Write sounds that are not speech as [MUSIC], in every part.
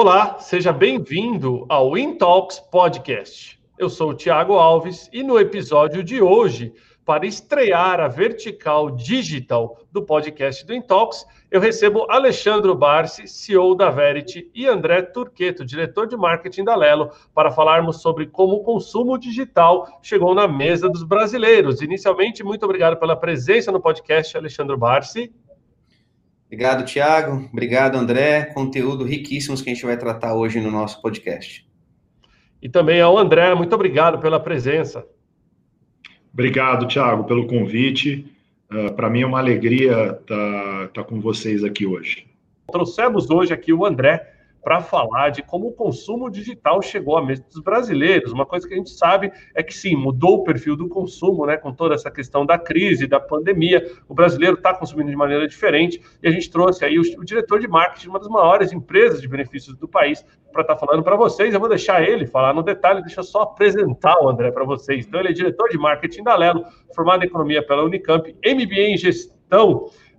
Olá, seja bem-vindo ao InTalks Podcast. Eu sou o Tiago Alves e no episódio de hoje, para estrear a vertical digital do podcast do InTalks, eu recebo Alexandre Barsi, CEO da Verity, e André Turqueto, diretor de marketing da Lelo, para falarmos sobre como o consumo digital chegou na mesa dos brasileiros. Inicialmente, muito obrigado pela presença no podcast, Alexandre Barsi. Obrigado, Tiago. Obrigado, André. Conteúdo riquíssimos que a gente vai tratar hoje no nosso podcast. E também ao André, muito obrigado pela presença. Obrigado, Tiago, pelo convite. Uh, Para mim é uma alegria estar tá, tá com vocês aqui hoje. Trouxemos hoje aqui o André, para falar de como o consumo digital chegou à mesa dos brasileiros. Uma coisa que a gente sabe é que sim, mudou o perfil do consumo, né? Com toda essa questão da crise, da pandemia, o brasileiro está consumindo de maneira diferente. E a gente trouxe aí o, o, diretor de marketing de uma das maiores empresas de benefícios do país para estar tá falando para vocês. Eu vou deixar ele falar no detalhe, deixa eu só apresentar o André para vocês. Então, ele é diretor de marketing da Lelo, formado em economia pela Unicamp, MBA em gestão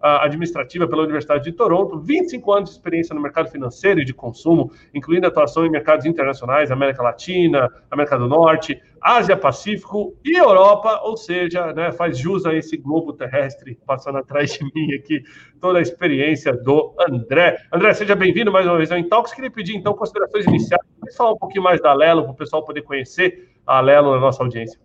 administrativa pela Universidade de Toronto, 25 anos de experiência no mercado financeiro e de consumo, incluindo atuação em mercados internacionais, América Latina, América do Norte, Ásia Pacífico e Europa, ou seja, né, faz jus a esse globo terrestre passando atrás de mim aqui, toda a experiência do André. André, seja bem-vindo mais uma vez ao Intox. Queria pedir, então, considerações iniciais, falar um pouquinho mais da Lelo, para o pessoal poder conhecer a Lelo na nossa audiência.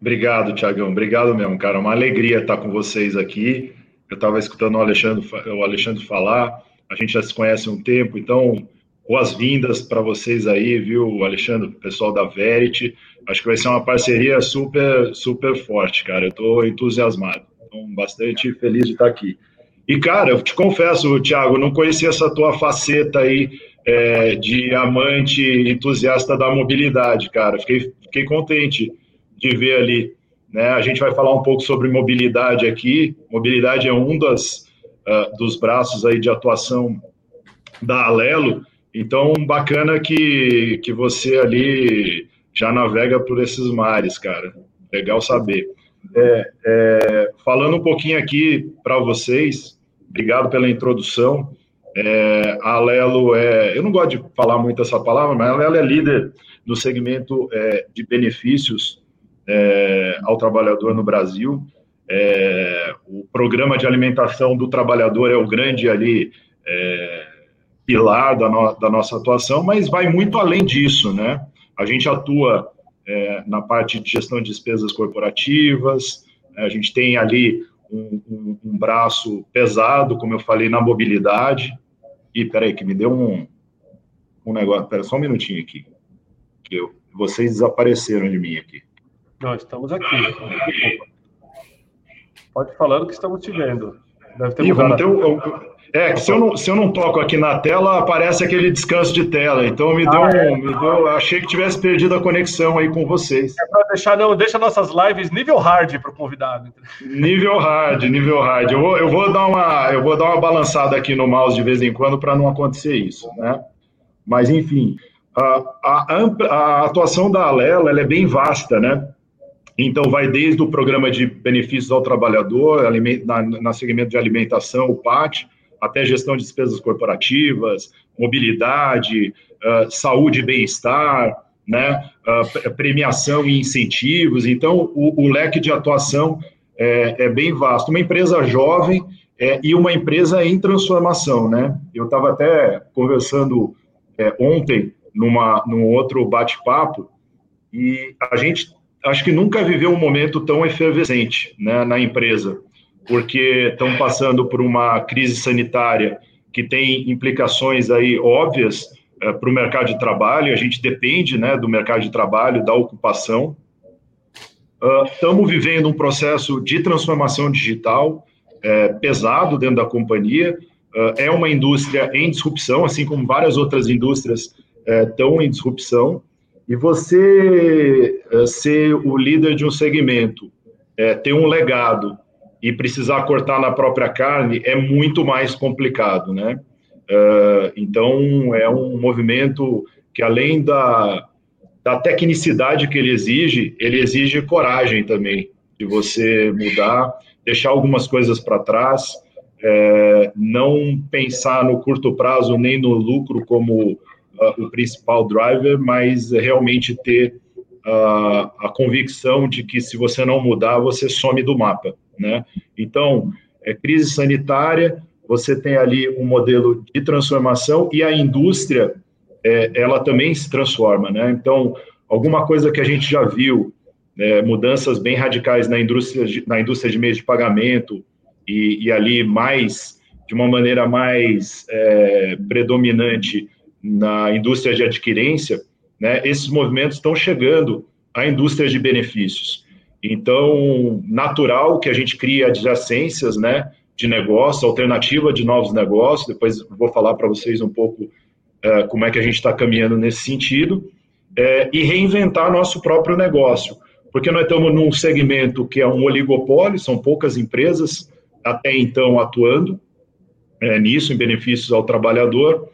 Obrigado, Tiagão. Obrigado mesmo, cara. Uma alegria estar com vocês aqui. Eu estava escutando o Alexandre, o Alexandre falar, a gente já se conhece há um tempo, então boas-vindas para vocês aí, viu, Alexandre, pessoal da Verity. Acho que vai ser uma parceria super, super forte, cara. Eu estou entusiasmado, então bastante feliz de estar aqui. E, cara, eu te confesso, Thiago, não conhecia essa tua faceta aí é, de amante entusiasta da mobilidade, cara. Fiquei, fiquei contente de ver ali né? A gente vai falar um pouco sobre mobilidade aqui. Mobilidade é um das, uh, dos braços aí de atuação da Alelo. Então, bacana que, que você ali já navega por esses mares, cara. Legal saber. É, é, falando um pouquinho aqui para vocês, obrigado pela introdução. É, a Alelo é, eu não gosto de falar muito essa palavra, mas a Alelo é líder no segmento é, de benefícios é, ao trabalhador no Brasil. É, o programa de alimentação do trabalhador é o grande ali é, pilar da, no, da, nossa atuação, mas vai muito além disso, né? A gente atua na parte de gestão de despesas corporativas, né? a gente tem ali um, um, um, braço pesado, como eu falei, na mobilidade. E peraí, que me deu um, um negócio. Pera só um minutinho aqui. Que eu, vocês desapareceram de mim aqui. Nós estamos aqui. Pode falar do que estamos te vendo. Deve ter Ih, mudado. É, se eu, não, se eu não toco aqui na tela, aparece aquele descanso de tela. Então me deu, ah, é. me deu achei que tivesse perdido a conexão aí com vocês. É para deixar, não, deixa nossas lives nível hard para o convidado. Nível hard, nível hard. Eu vou, eu vou dar uma, eu vou dar uma balançada aqui no mouse de vez em quando para não acontecer isso, né? Mas enfim, a, a, a atuação da Alela ela é bem vasta, né? Então, vai desde o programa de benefícios ao trabalhador, na, na segmento de alimentação, o PAT, até gestão de despesas corporativas, mobilidade, uh, saúde e bem-estar, né, uh, premiação e incentivos. Então, o, o leque de atuação é, é, bem vasto. Uma empresa jovem é, e uma empresa em transformação. Né? Eu estava até conversando é, ontem numa, num outro bate-papo e a gente acho que nunca viveu um momento tão efervescente né, na empresa, porque estão passando por uma crise sanitária que tem implicações aí óbvias é, para o mercado de trabalho, a gente depende né, do mercado de trabalho, da ocupação. Estamos uh, vivendo um processo de transformação digital é, pesado dentro da companhia. Uh, é uma indústria em disrupção, assim como várias outras indústrias estão é, em disrupção. E você eh, ser o líder de um segmento, é, ter um legado e precisar cortar na própria carne é muito mais complicado, né? Uh, então, é um movimento que, além da, da tecnicidade que ele exige, ele exige coragem também, de você mudar, deixar algumas coisas para trás. é, não pensar no curto prazo nem no lucro como uh, o principal driver, mas realmente ter uh, a convicção de que se você não mudar, você some do mapa, né? Então, é crise sanitária, você tem ali um modelo de transformação e a indústria, é, ela também se transforma, né? Então, alguma coisa que a gente já viu, é, mudanças bem radicais na indústria, de, na indústria de meios de pagamento e, e ali mais, de uma maneira mais é, predominante na indústria de adquirência, né, esses movimentos estão chegando à indústria de benefícios. Então, natural que a gente crie adjacências, né, de negócio, alternativa de novos negócios. Depois vou falar para vocês um pouco uh, como é que a gente está caminhando nesse sentido. Uh, e reinventar nosso próprio negócio. Porque nós estamos num segmento que é um oligopólio, são poucas empresas até então atuando é, nisso, em benefícios ao trabalhador.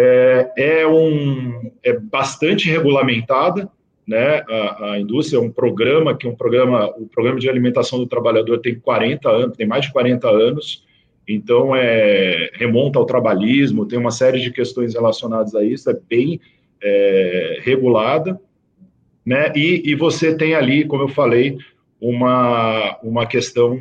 É, é, um, é bastante regulamentada, né? A, a, indústria é um programa que é um programa, o programa de alimentação do trabalhador tem 40 anos, tem mais de 40 anos, então é remonta ao trabalhismo, tem uma série de questões relacionadas a isso, é bem é, regulada, né? E, e você tem ali, como eu falei, uma, uma questão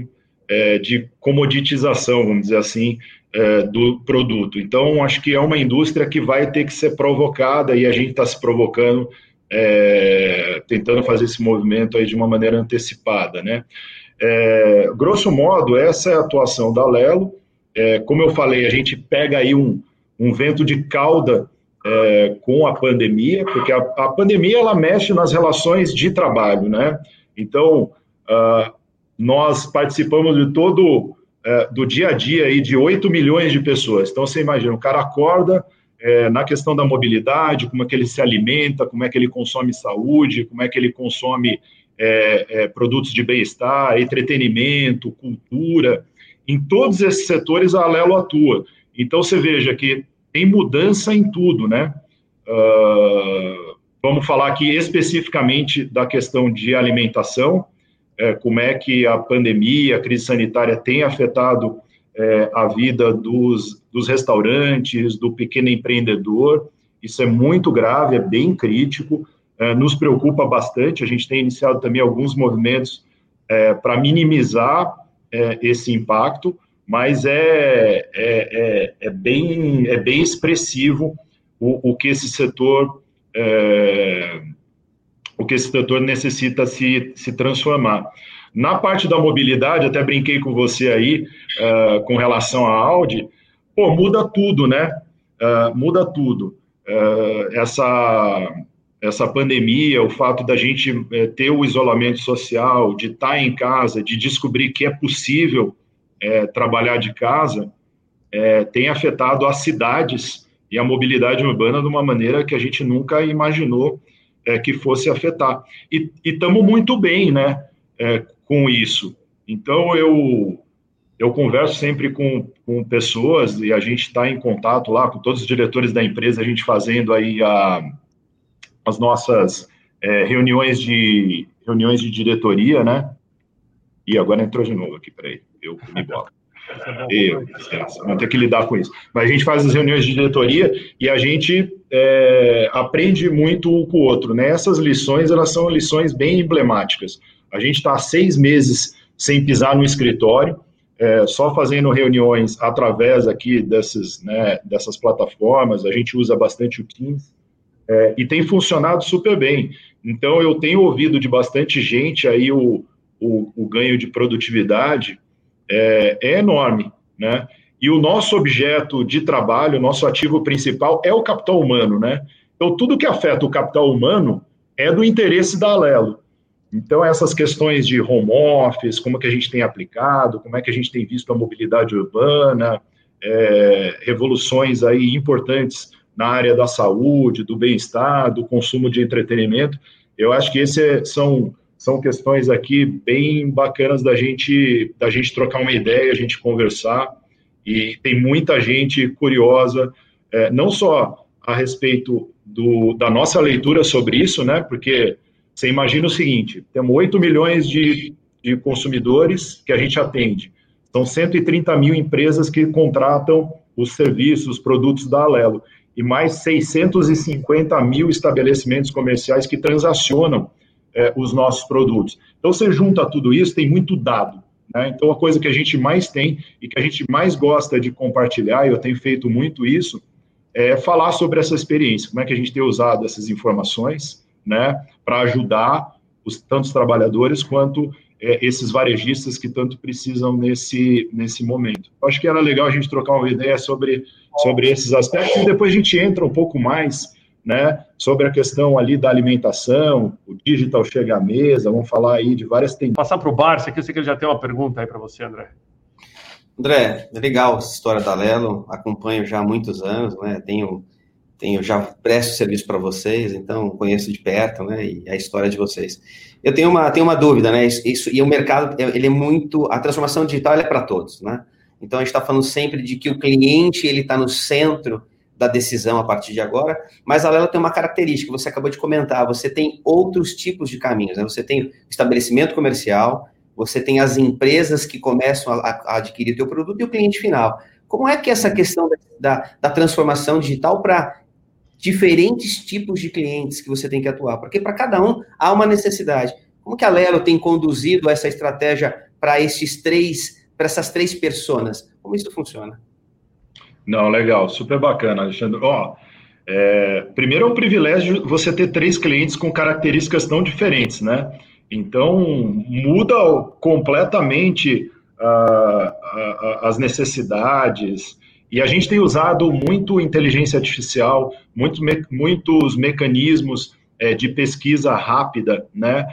é, de comoditização, vamos dizer assim, é, do produto. Então, acho que é uma indústria que vai ter que ser provocada e a gente está se provocando é, tentando fazer esse movimento aí de uma maneira antecipada, né? É, grosso modo, essa é a atuação da Lelo. É, como eu falei, a gente pega aí um, um vento de cauda é, com a pandemia, porque a, a, pandemia ela mexe nas relações de trabalho, né? Então, uh, nós participamos de todo uh, do dia a dia aí de 8 milhões de pessoas. Então, você imagina, o cara acorda, é, na questão da mobilidade, como é que ele se alimenta, como é que ele consome saúde, como é que ele consome é, é, produtos de bem-estar, entretenimento, cultura. Em todos esses setores, a Alelo atua. Então, você veja que tem mudança em tudo, né? Uh, vamos falar aqui especificamente da questão de alimentação, é, como é que a pandemia, a crise sanitária tem afetado é, a vida dos, dos restaurantes, do pequeno empreendedor. Isso é muito grave, é bem crítico, é, nos preocupa bastante. A gente tem iniciado também alguns movimentos é, para minimizar é, esse impacto, mas é, é, é, é, bem, é bem expressivo o, o que esse setor é, o que esse setor necessita se, se transformar. Na parte da mobilidade, até brinquei com você aí, uh, com relação à Audi, pô, muda tudo, né? Uh, muda tudo. Uh, essa, essa pandemia, o fato da gente ter o isolamento social, de estar tá em casa, de descobrir que é possível uh, trabalhar de casa, uh, tem afetado as cidades e a mobilidade urbana de uma maneira que a gente nunca imaginou que fosse afetar. E estamos muito bem, né? com isso. Então, eu eu converso sempre com, com pessoas e a gente está em contato lá com todos os diretores da empresa, a gente fazendo aí a, as nossas é, reuniões de reuniões de diretoria, né? E agora entrou de novo aqui, peraí, eu comi bola. Eu, vamos ter que lidar com isso. Mas a gente faz as reuniões de diretoria e a gente é, aprende muito um com o outro, né? Essas lições, elas são lições bem emblemáticas. A gente está seis meses sem pisar no escritório, é, só fazendo reuniões através aqui dessas, né, dessas plataformas, a gente usa bastante o Teams, é, e tem funcionado super bem. Então, eu tenho ouvido de bastante gente aí o, o, o ganho de produtividade é, é, enorme, né? E o nosso objeto de trabalho, o nosso ativo principal é o capital humano, né? Então, tudo que afeta o capital humano é do interesse da Alelo. Então, essas questões de home office, como que a gente tem aplicado, como é que a gente tem visto a mobilidade urbana, é, revoluções aí importantes na área da saúde, do bem-estar, do consumo de entretenimento, eu acho que esses é, são, são questões aqui bem bacanas da gente, da gente trocar uma ideia, a gente conversar, e tem muita gente curiosa, é, não só a respeito do, da nossa leitura sobre isso, né, porque você imagina o seguinte: temos 8 milhões de, de consumidores que a gente atende. São São 130 mil empresas que contratam os serviços, os produtos da Alelo, e mais 650 mil estabelecimentos comerciais que transacionam é, os nossos produtos. Então, você junta tudo isso, tem muito dado. Né? Então, a coisa que a gente mais tem e que a gente mais gosta de compartilhar, e eu tenho feito muito isso, é falar sobre essa experiência, como é que a gente tem usado essas informações né, para ajudar os tantos trabalhadores quanto é, esses varejistas que tanto precisam nesse, nesse momento. Eu acho que era legal a gente trocar uma ideia sobre, sobre esses aspectos e depois a gente entra um pouco mais né, sobre a questão ali da alimentação, o digital chega à mesa, vamos falar aí de várias tendências. Passar para o Barça, que eu sei que ele já tem uma pergunta aí para você, André. André, legal essa história da Lelo, acompanho já há muitos anos, né, tenho, tenho já presto serviço para vocês, então conheço de perto, né, e a história de vocês. Eu tenho uma, tenho uma dúvida, né, isso, e o mercado, ele é muito, a transformação digital é para todos, né, então a gente está falando sempre de que o cliente, ele está no centro da decisão a partir de agora, mas a Lela tem uma característica, você acabou de comentar, você tem outros tipos de caminhos, né? Você tem o estabelecimento comercial, você tem as empresas que começam a, a adquirir o teu produto e o cliente final. Como é que essa questão da, da transformação digital para diferentes tipos de clientes que você tem que atuar? Porque para cada um há uma necessidade. Como que a Lelo tem conduzido essa estratégia para esses três, para essas três personas? Como isso funciona? Não, legal, super bacana, Alexandre. Ó, é, primeiro é um privilégio você ter três clientes com características tão diferentes, né? Então, muda completamente uh, uh, as necessidades. E a gente tem usado muito inteligência artificial, muito muitos mecanismos é, de pesquisa rápida, né,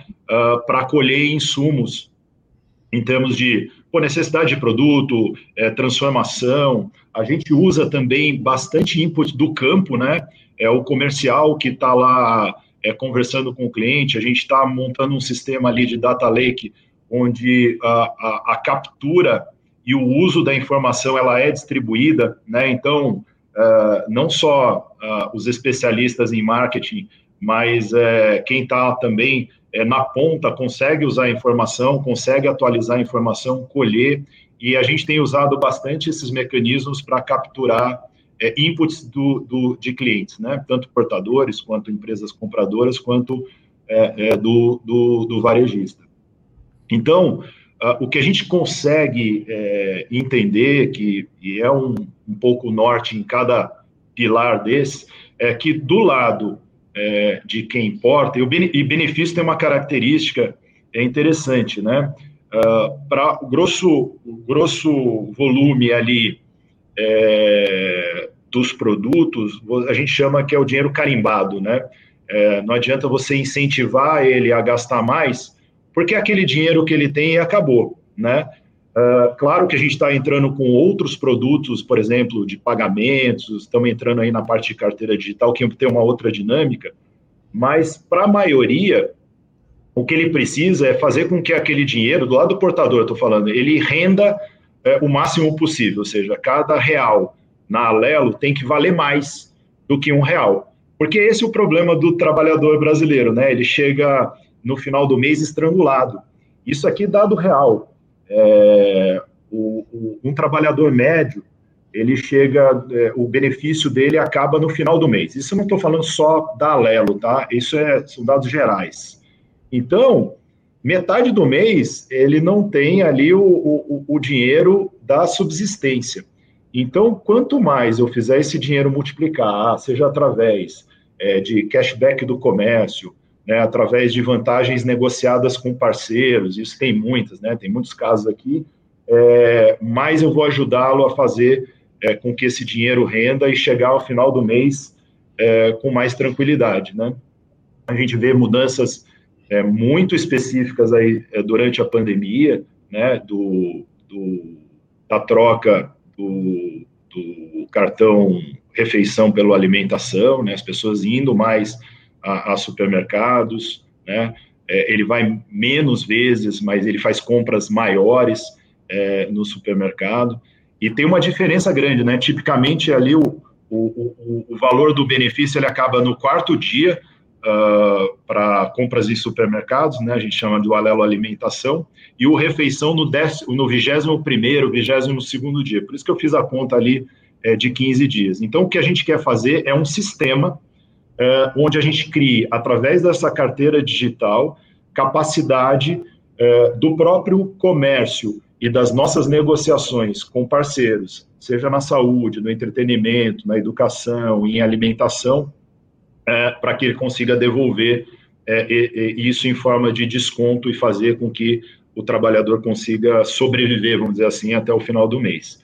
para colher insumos em termos de pô, necessidade de produto, é, transformação. A gente usa também bastante input do campo, né? É o comercial que está lá é, conversando com o cliente. A gente está montando um sistema ali de data lake, onde a, a, a, captura e o uso da informação ela é distribuída, né? Então, uh, não só uh, os especialistas em marketing, mas uh, quem está também na ponta consegue usar a informação, consegue atualizar a informação, colher, e a gente tem usado bastante esses mecanismos para capturar é, inputs do, do, de clientes, né? tanto portadores, quanto empresas compradoras, quanto é, é, do, do, do, varejista. Então, uh, o que a gente consegue é, entender, que e é um, um pouco norte em cada pilar desse, é que do lado é, de quem importa, e o benefício tem uma característica é interessante, né? Ah, Para o grosso, grosso volume ali é, dos produtos, a gente chama que é o dinheiro carimbado, né? É, não adianta você incentivar ele a gastar mais, porque aquele dinheiro que ele tem acabou, né? Uh, claro que a gente está entrando com outros produtos, por exemplo, de pagamentos, estamos entrando aí na parte de carteira digital, que tem uma outra dinâmica, mas para a maioria, o que ele precisa é fazer com que aquele dinheiro, do lado do portador, estou falando, ele renda é, o máximo possível, ou seja, cada real na Alelo tem que valer mais do que um real. Porque esse é o problema do trabalhador brasileiro, né? Ele chega no final do mês estrangulado. Isso aqui dado real. É, o, o, um trabalhador médio, ele chega, é, o benefício dele acaba no final do mês. Isso eu não estou falando só da Alelo, tá? Isso é, são dados gerais. Então, metade do mês, ele não tem ali o, o, o dinheiro da subsistência. Então, quanto mais eu fizer esse dinheiro multiplicar, seja através é, de cashback do comércio, né, através de vantagens negociadas com parceiros, isso tem muitas, né, tem muitos casos aqui, é, mais eu vou ajudá-lo a fazer é, com que esse dinheiro renda e chegar ao final do mês é, com mais tranquilidade, né. A gente vê mudanças é, muito específicas aí é, durante a pandemia, né, do, do da troca do, do cartão refeição pela alimentação, né, as pessoas indo mais a, a supermercados, né? É, ele vai menos vezes, mas ele faz compras maiores é, no supermercado. E tem uma diferença grande, né? Tipicamente ali o, o, o, o valor do benefício ele acaba no quarto dia uh, para compras em supermercados, né? A gente chama de Alelo Alimentação, e o Refeição no, décimo, no 21 primeiro, 22 segundo dia. Por isso que eu fiz a conta ali é, de 15 dias. Então, o que a gente quer fazer é um sistema é, onde a gente crie, através dessa carteira digital, capacidade é, do próprio comércio e das nossas negociações com parceiros, seja na saúde, no entretenimento, na educação, em alimentação, é, para que ele consiga devolver é, e, e isso em forma de desconto e fazer com que o trabalhador consiga sobreviver, vamos dizer assim, até o final do mês.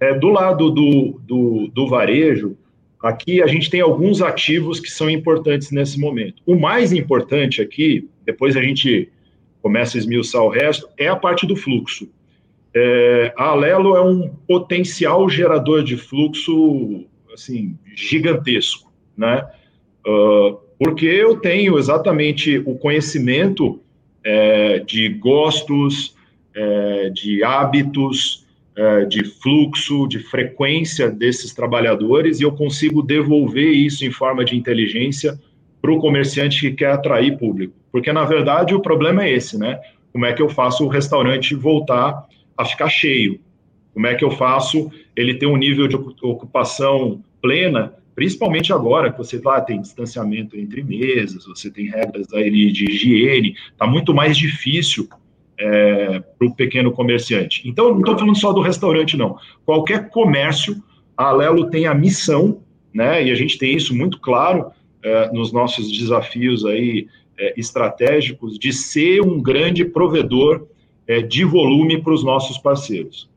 É, do lado do, do, do varejo, aqui a gente tem alguns ativos que são importantes nesse momento. O mais importante aqui, depois a gente começa a esmiuçar o resto, é a parte do fluxo. É, a Alelo é um potencial gerador de fluxo assim gigantesco, né? Uh, porque eu tenho exatamente o conhecimento é, de gostos, é, de hábitos, é, de fluxo, de frequência desses trabalhadores e eu consigo devolver isso em forma de inteligência para o comerciante que quer atrair público. Porque, na verdade, o problema é esse, né? Como é que eu faço o restaurante voltar a ficar cheio? Como é que eu faço ele ter um nível de ocupação plena, principalmente agora que você lá tem distanciamento entre mesas, você tem regras aí de higiene, está muito mais difícil é, para o pequeno comerciante. Então, não estou falando só do restaurante, não. Qualquer comércio, a Alelo tem a missão, né, e a gente tem isso muito claro é, nos nossos desafios aí é, estratégicos, de ser um grande provedor é, de volume para os nossos parceiros.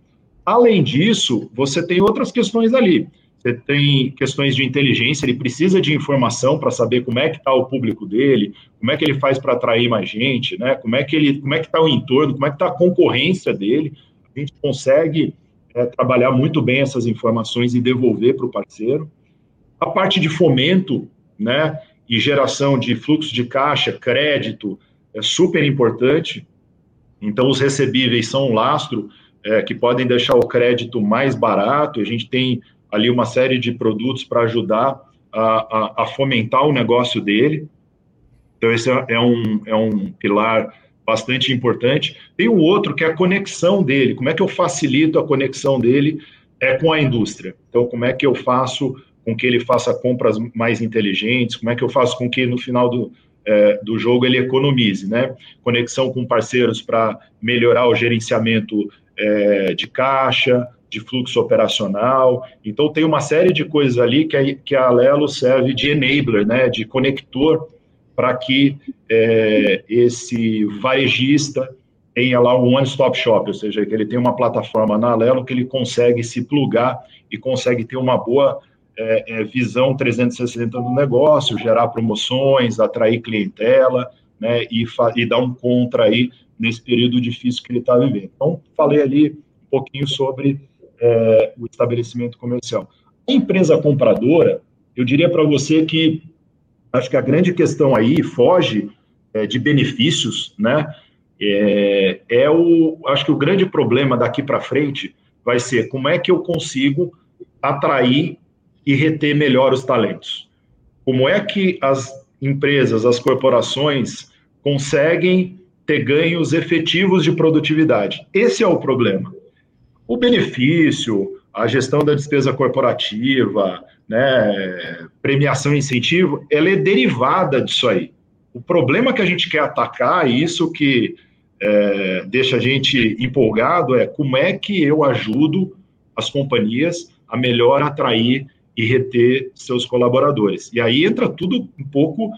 Além disso, você tem outras questões ali. Você tem questões de inteligência, ele precisa de informação para saber como é que está o público dele, como é que ele faz para atrair mais gente, né? Como é que ele, como é que está o entorno, como é que está a concorrência dele. A gente consegue é, trabalhar muito bem essas informações e devolver para o parceiro. A parte de fomento, né? E geração de fluxo de caixa, crédito, é super importante. Então, os recebíveis são um lastro é, que podem deixar o crédito mais barato. A gente tem ali uma série de produtos para ajudar a, a, a, fomentar o negócio dele. Então, esse é, é um, é um pilar bastante importante. Tem um outro que é a conexão dele. Como é que eu facilito a conexão dele é, com a indústria? Então, como é que eu faço com que ele faça compras mais inteligentes? Como é que eu faço com que no final do, é, do jogo ele economize, né? Conexão com parceiros para melhorar o gerenciamento é, de caixa, de fluxo operacional. Então, tem uma série de coisas ali que a, que a Alelo serve de enabler, né, de conector, para que é, esse varejista tenha lá um one-stop shop, ou seja, que ele tem uma plataforma na Alelo que ele consegue se plugar e consegue ter uma boa é, é, visão 360 do negócio, gerar promoções, atrair clientela, né, e, e dar um contra aí nesse período difícil que ele está vivendo. Então, falei ali um pouquinho sobre é, o estabelecimento comercial. A empresa compradora, eu diria para você que acho que a grande questão aí foge é, de benefícios, né? É, é, o, acho que o grande problema daqui para frente vai ser como é que eu consigo atrair e reter melhor os talentos. Como é que as empresas, as corporações conseguem ter ganhos efetivos de produtividade? Esse é o problema o benefício, a gestão da despesa corporativa, né, premiação e incentivo, ela é derivada disso aí. O problema que a gente quer atacar, e isso que é, deixa a gente empolgado, é como é que eu ajudo as companhias a melhor atrair e reter seus colaboradores. E aí entra tudo um pouco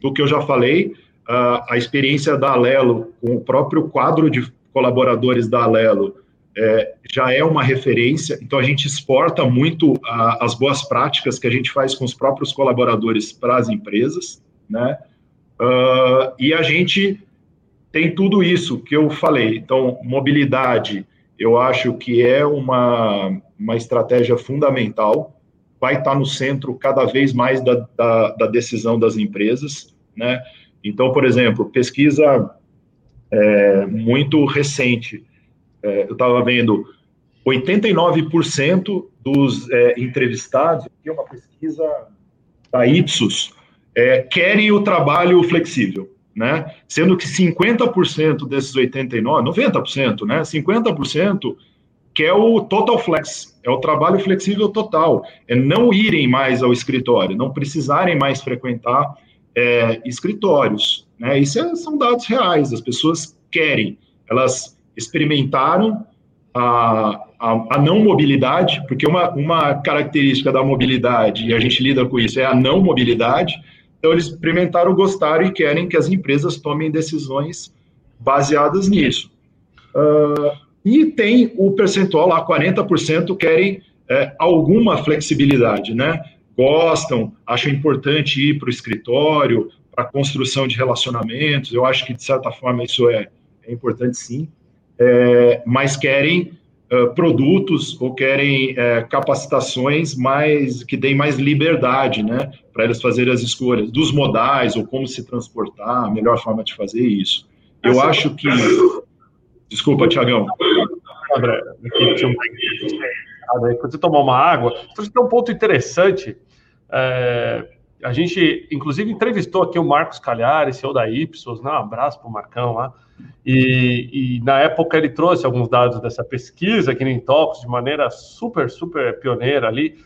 do que eu já falei, a, a experiência da Alelo com o próprio quadro de colaboradores da Alelo é, já é uma referência, então a gente exporta muito a, as boas práticas que a gente faz com os próprios colaboradores para as empresas, né? Uh, e a gente tem tudo isso que eu falei. Então, mobilidade, eu acho que é uma, uma estratégia fundamental, vai estar no centro cada vez mais da, da, da decisão das empresas, né? Então, por exemplo, pesquisa é, muito recente, é, eu estava vendo 89% dos é, entrevistados, aqui é uma pesquisa da Ipsos, é, querem o trabalho flexível, né? Sendo que 50% desses 89, 90%, né? 50% quer o total flex, é o trabalho flexível total, é não irem mais ao escritório, não precisarem mais frequentar é, escritórios, né? Isso é, são dados reais, as pessoas querem, elas experimentaram a, a, a, não mobilidade, porque uma, uma característica da mobilidade, e a gente lida com isso, é a não mobilidade. Então, eles experimentaram, gostaram e querem que as empresas tomem decisões baseadas nisso. Uh, e tem o percentual lá, 40% querem é, alguma flexibilidade, né? Gostam, acham importante ir para o escritório, para a construção de relacionamentos. Eu acho que, de certa forma, isso é, é importante sim é, mas querem uh, produtos ou querem é, capacitações mais que deem mais liberdade, né, para eles fazerem as escolhas dos modais ou como se transportar, a melhor forma de fazer isso. Eu assim, acho que. Desculpa, Tiagão. André, quando você tomar uma água, você tem um ponto interessante. É, a gente, inclusive, entrevistou aqui o Marcos Calhares, CEO da Ipsos, né? um abraço para o Marcão lá. E, e, na época ele trouxe alguns dados dessa pesquisa aqui no Intox de maneira super, super pioneira ali.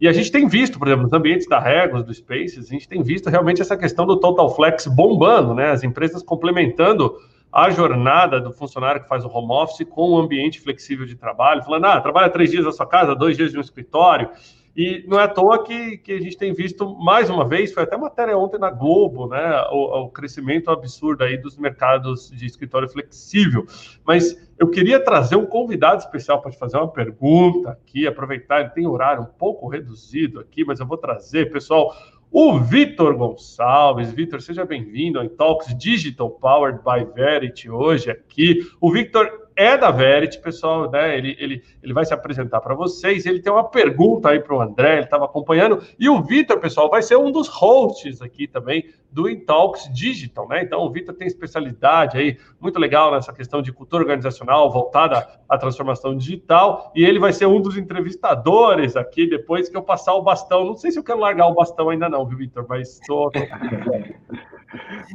E a gente tem visto, por exemplo, nos ambientes da Regos, do Spaces, a gente tem visto realmente essa questão do Total Flex bombando, né? As empresas complementando a jornada do funcionário que faz o home office com o ambiente flexível de trabalho, falando, ah, trabalha três dias na sua casa, dois dias no escritório. E não é à toa que, que a gente tem visto mais uma vez, foi até matéria ontem na Globo, né? O, o crescimento absurdo aí dos mercados de escritório flexível. Mas eu queria trazer um convidado especial para te fazer uma pergunta aqui, aproveitar, ele tem horário um pouco reduzido aqui, mas eu vou trazer, pessoal, o Vitor Gonçalves. Vitor, seja bem-vindo ao Talks Digital Powered by Verity hoje aqui. O Vitor é da Verity, pessoal, né? Ele, ele, ele vai se apresentar para vocês. Ele tem uma pergunta aí para o André, ele estava acompanhando. E o Vitor, pessoal, vai ser um dos hosts aqui também do Intalks Digital, né? Então, o Vitor tem especialidade aí muito legal nessa questão de cultura organizacional voltada à transformação digital. E ele vai ser um dos entrevistadores aqui depois que eu passar o bastão. Não sei se eu quero largar o bastão ainda não, viu, Vitor? Mas estou. [LAUGHS]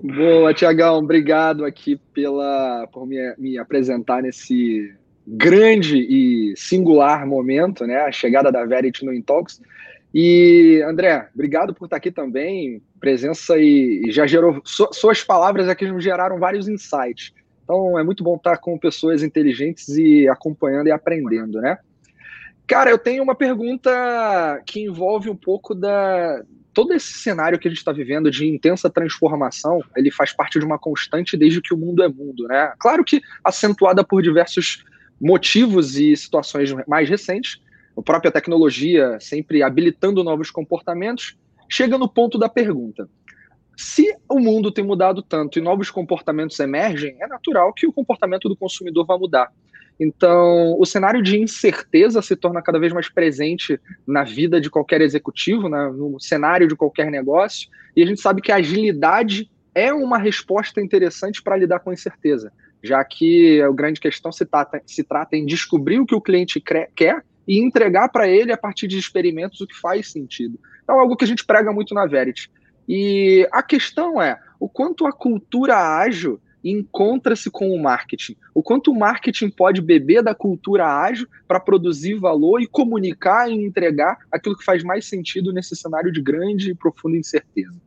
Boa, Tiagão, obrigado aqui pela, por me, me apresentar nesse grande e singular momento, né? A chegada da Verity no Intox. E, André, obrigado por estar aqui também, presença e, e já gerou. Su, suas palavras aqui me geraram vários insights. Então é muito bom estar com pessoas inteligentes e acompanhando e aprendendo, né? Cara, eu tenho uma pergunta que envolve um pouco da, todo esse cenário que a gente está vivendo de intensa transformação, ele faz parte de uma constante desde que o mundo é mundo, né? Claro que acentuada por diversos motivos e situações mais recentes, a própria tecnologia sempre habilitando novos comportamentos, chega no ponto da pergunta. Se o mundo tem mudado tanto e novos comportamentos emergem, é natural que o comportamento do consumidor vá mudar. Então, o cenário de incerteza se torna cada vez mais presente na vida de qualquer executivo, né, no cenário de qualquer negócio, e a gente sabe que a agilidade é uma resposta interessante para lidar com a incerteza, já que a grande questão se trata, se trata em descobrir o que o cliente quer e entregar para ele, a partir de experimentos, o que faz sentido. Então, é algo que a gente prega muito na Verity. E a questão é o quanto a cultura ágil encontra-se com o marketing. O quanto o marketing pode beber da cultura ágil para produzir valor e comunicar e entregar aquilo que faz mais sentido nesse cenário de grande e profunda incerteza.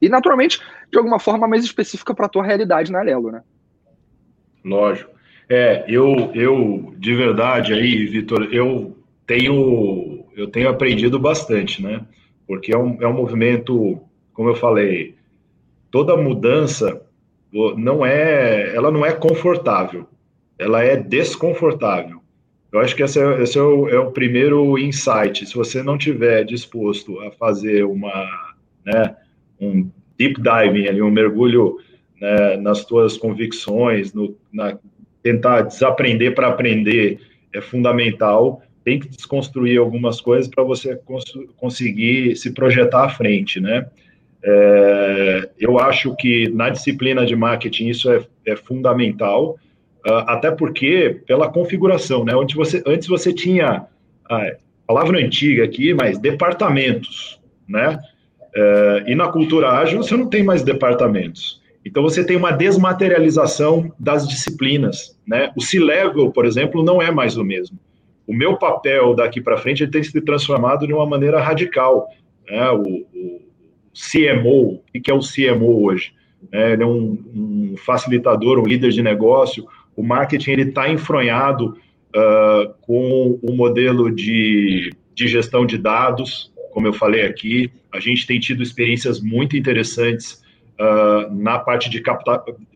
E, naturalmente, de alguma forma mais específica para a tua realidade na Lelo, né? Lógico. É, eu, eu de verdade aí, Vitor, eu tenho, eu tenho aprendido bastante, né? Porque é um, é um movimento, como eu falei, toda mudança não é, ela não é confortável, ela é desconfortável. Eu acho que esse, é, esse é, o, é, o, primeiro insight. Se você não tiver disposto a fazer uma, né, um deep diving ali, um mergulho né, nas suas convicções, no, na, tentar desaprender para aprender é fundamental. Tem que desconstruir algumas coisas para você cons conseguir se projetar à frente, né? É, eu acho que na disciplina de marketing isso é, é fundamental, uh, até porque pela configuração, né? Onde você, antes você tinha, a palavra antiga aqui, mas departamentos, né? É, e na cultura ágil você não tem mais departamentos. Então você tem uma desmaterialização das disciplinas. Né? O C-Level, por exemplo, não é mais o mesmo. O meu papel daqui para frente ele tem se transformado de uma maneira radical. Né? O, o CMO, o que é o CMO hoje? É, ele é um, um, facilitador, um líder de negócio. O marketing ele está enfronhado uh, com o modelo de, de gestão de dados, como eu falei aqui. A gente tem tido experiências muito interessantes uh, na parte de,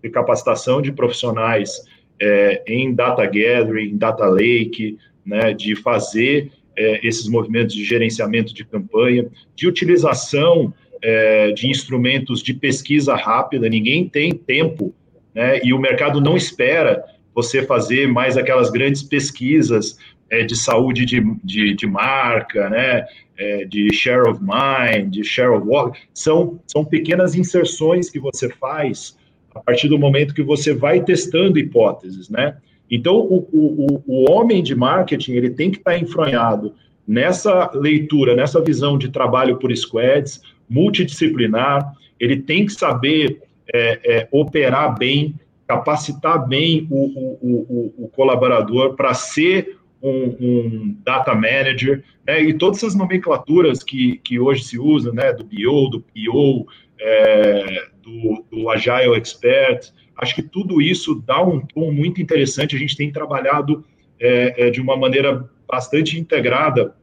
de, capacitação de profissionais é, em data gathering, data lake, né, de fazer é, esses movimentos de gerenciamento de campanha, de utilização é, de instrumentos de pesquisa rápida, ninguém tem tempo, né, e o mercado não espera você fazer mais aquelas grandes pesquisas é, de saúde de, de, de marca, né, é, de share of mind, de share of walk, são, são pequenas inserções que você faz a partir do momento que você vai testando hipóteses, né? Então, o, o, o homem de marketing, ele tem que estar enfronhado nessa leitura, nessa visão de trabalho por squads, multidisciplinar, ele tem que saber é, é, operar bem, capacitar bem o, o, o colaborador para ser um, um, data manager, né, e todas essas nomenclaturas que, que hoje se usam, né, do BO, do PO, é, do, do Agile Expert, acho que tudo isso dá um tom muito interessante, a gente tem trabalhado é, é, de uma maneira bastante integrada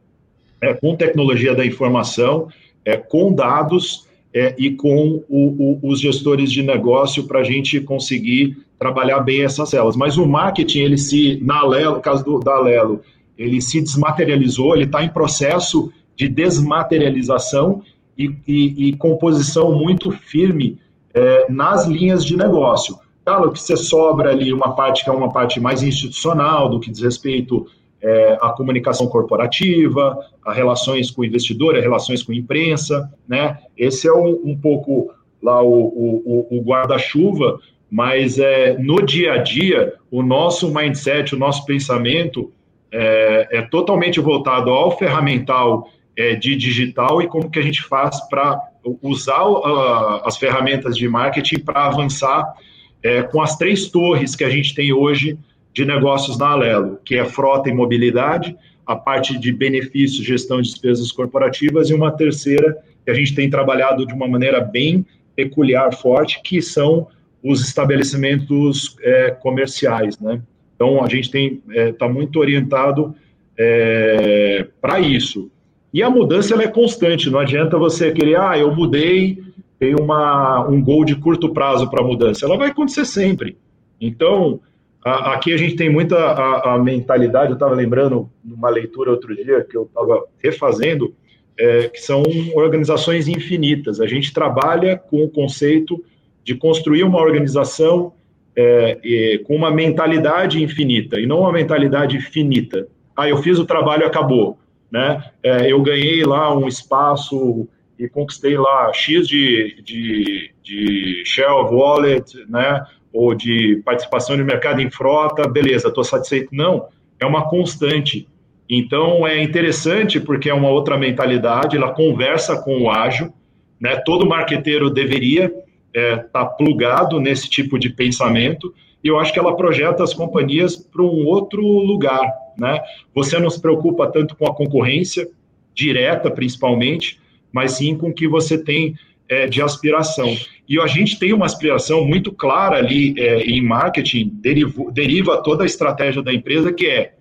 é, com tecnologia da informação, é, com dados é, e com o, o, os gestores de negócio para a gente conseguir trabalhar bem essas células. Mas o marketing, ele se, na Alelo, no caso do, da Alelo, ele se desmaterializou, ele está em processo de desmaterialização e, e, e composição muito firme é, nas linhas de negócio. Claro que você sobra ali uma parte que é uma parte mais institucional, do que diz respeito é, à comunicação corporativa, a relações com o investidor, a relações com a imprensa, né? Esse é um, um pouco lá o, o, o guarda-chuva mas é, no dia a dia, o nosso mindset, o nosso pensamento é, é totalmente voltado ao ferramental é, de digital e como que a gente faz para usar uh, as ferramentas de marketing para avançar é, com as três torres que a gente tem hoje de negócios na Alelo, que é frota e mobilidade, a parte de benefícios, gestão de despesas corporativas e uma terceira que a gente tem trabalhado de uma maneira bem peculiar, forte, que são os estabelecimentos é, comerciais, né? Então a gente tem está é, muito orientado é, para isso. E a mudança ela é constante. Não adianta você querer, ah, eu mudei, tem uma um gol de curto prazo para a mudança. Ela vai acontecer sempre. Então aqui a gente tem muita a, a mentalidade. Eu estava lembrando numa leitura outro dia que eu estava refazendo, é, que são organizações infinitas. A gente trabalha com o conceito de construir uma organização é, é, com uma mentalidade infinita e não uma mentalidade finita. Ah, eu fiz o trabalho, acabou. Né? É, eu ganhei lá um espaço e conquistei lá X de, de, de of wallet, né? Ou de participação de mercado em frota, beleza, estou satisfeito. Não, é uma constante. Então, é interessante porque é uma outra mentalidade, ela conversa com o ágil, né? todo marqueteiro deveria está é, tá plugado nesse tipo de pensamento e eu acho que ela projeta as companhias para um outro lugar, né? Você não se preocupa tanto com a concorrência direta, principalmente, mas sim com o que você tem é, de aspiração. E a gente tem uma aspiração muito clara ali é, em marketing, derivo, deriva toda a estratégia da empresa, que é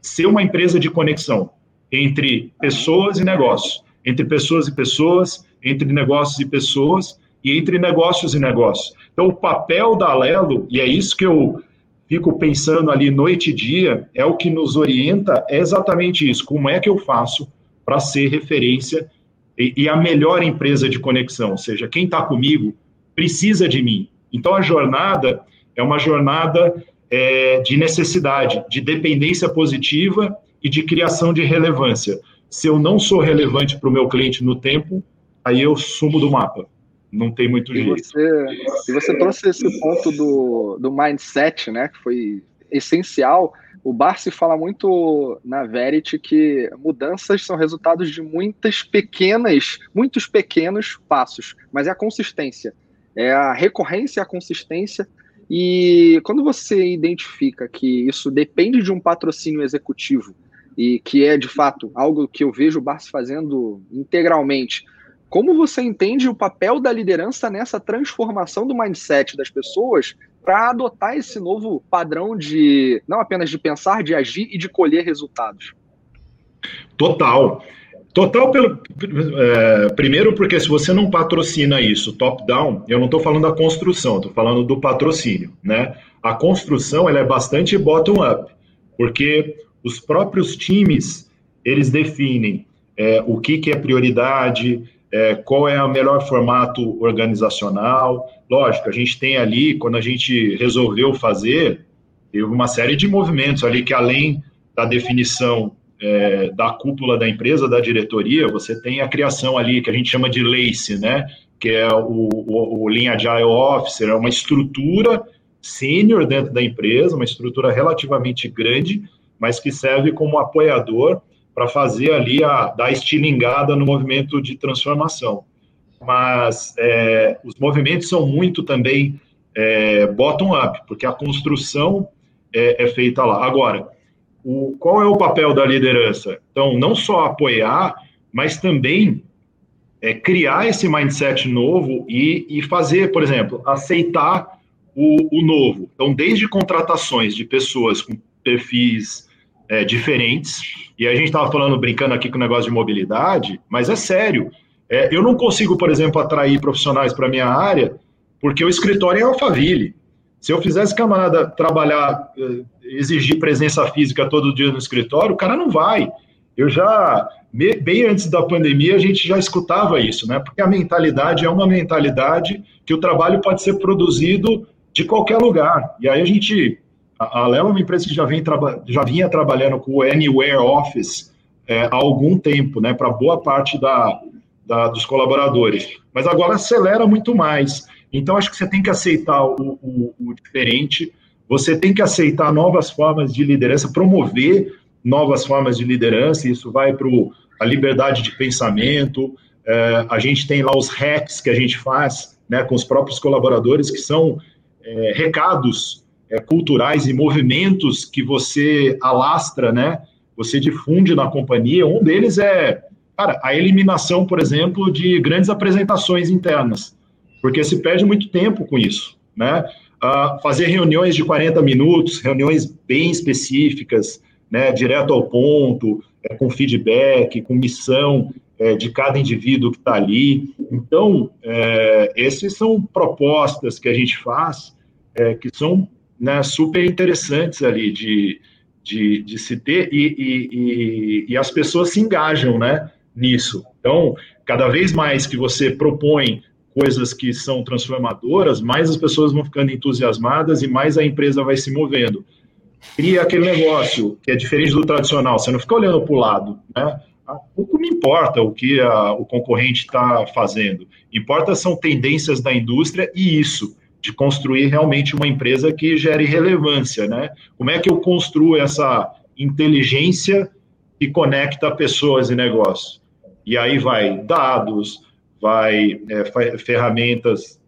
ser uma empresa de conexão entre pessoas e negócios, entre pessoas e pessoas, entre negócios e pessoas, e entre negócios e negócios. Então, o papel da Alelo, e é isso que eu fico pensando ali noite e dia, é o que nos orienta, é exatamente isso. Como é que eu faço para ser referência e, e, a melhor empresa de conexão? Ou seja, quem está comigo precisa de mim. Então, a jornada é uma jornada é, de necessidade, de dependência positiva e de criação de relevância. Se eu não sou relevante para o meu cliente no tempo, aí eu sumo do mapa não tem muito e jeito. Você, e você trouxe esse ponto do, do mindset, né, que foi essencial. O Barsi fala muito na Verity que mudanças são resultados de muitas pequenas, muitos pequenos passos, mas é a consistência, é a recorrência e a consistência. E quando você identifica que isso depende de um patrocínio executivo e que é de fato algo que eu vejo o Barsi fazendo integralmente, como você entende o papel da liderança nessa transformação do mindset das pessoas para adotar esse novo padrão de não apenas de pensar, de agir e de colher resultados? Total. Total, pelo, é, primeiro porque se você não patrocina isso top-down, eu não estou falando da construção, estou falando do patrocínio, né? A construção ela é bastante bottom-up, porque os próprios times eles definem é, o que, que é prioridade, é, qual é o melhor formato organizacional. Lógico, a gente tem ali, quando a gente resolveu fazer, teve uma série de movimentos ali que, além da definição é, da cúpula da empresa, da diretoria, você tem a criação ali, que a gente chama de LACE, né? que é o, o, o Lean Agile Officer, é uma estrutura sênior dentro da empresa, uma estrutura relativamente grande, mas que serve como apoiador para fazer ali a dar estilingada no movimento de transformação. Mas é, os movimentos são muito também é, bottom-up, porque a construção é, é, feita lá. Agora, o, qual é o papel da liderança? Então, não só apoiar, mas também é, criar esse mindset novo e, e fazer, por exemplo, aceitar o, o novo. Então, desde contratações de pessoas com perfis é, diferentes. E a gente estava falando, brincando aqui com o negócio de mobilidade, mas é sério. É, eu não consigo, por exemplo, atrair profissionais para minha área, porque o escritório é Alphaville. Se eu fizesse camarada trabalhar, é, exigir presença física todo dia no escritório, o cara não vai. Eu já, bem antes da pandemia, a gente já escutava isso, né? Porque a mentalidade é uma mentalidade que o trabalho pode ser produzido de qualquer lugar. E aí a gente a, a é uma empresa que já, vem já vinha trabalhando com o Anywhere Office é, há algum tempo, né, para boa parte da, da, dos colaboradores. Mas agora acelera muito mais. Então, acho que você tem que aceitar o, o, o diferente, você tem que aceitar novas formas de liderança, promover novas formas de liderança, isso vai para a liberdade de pensamento. É, a gente tem lá os hacks que a gente faz né, com os próprios colaboradores, que são é, recados é, culturais e movimentos que você alastra, né? Você difunde na companhia. Um deles é, cara, a eliminação, por exemplo, de grandes apresentações internas, porque se perde muito tempo com isso, né? Uh, fazer reuniões de 40 minutos, reuniões bem específicas, né, direto ao ponto, é, com feedback, com missão é, de cada indivíduo que está ali. Então, é, essas são propostas que a gente faz é, que são né, super interessantes ali de, de, de se ter e, e, e, e, as pessoas se engajam né, nisso. Então, cada vez mais que você propõe coisas que são transformadoras, mais as pessoas vão ficando entusiasmadas e mais a empresa vai se movendo. Cria aquele negócio que é diferente do tradicional, você não fica olhando para o lado, né? Pouco me importa o que a, o concorrente está fazendo. Importa são tendências da indústria e isso de construir realmente uma empresa que gere relevância, né? Como é que eu construo essa inteligência que conecta pessoas e negócios? E aí vai dados, vai é, ferramentas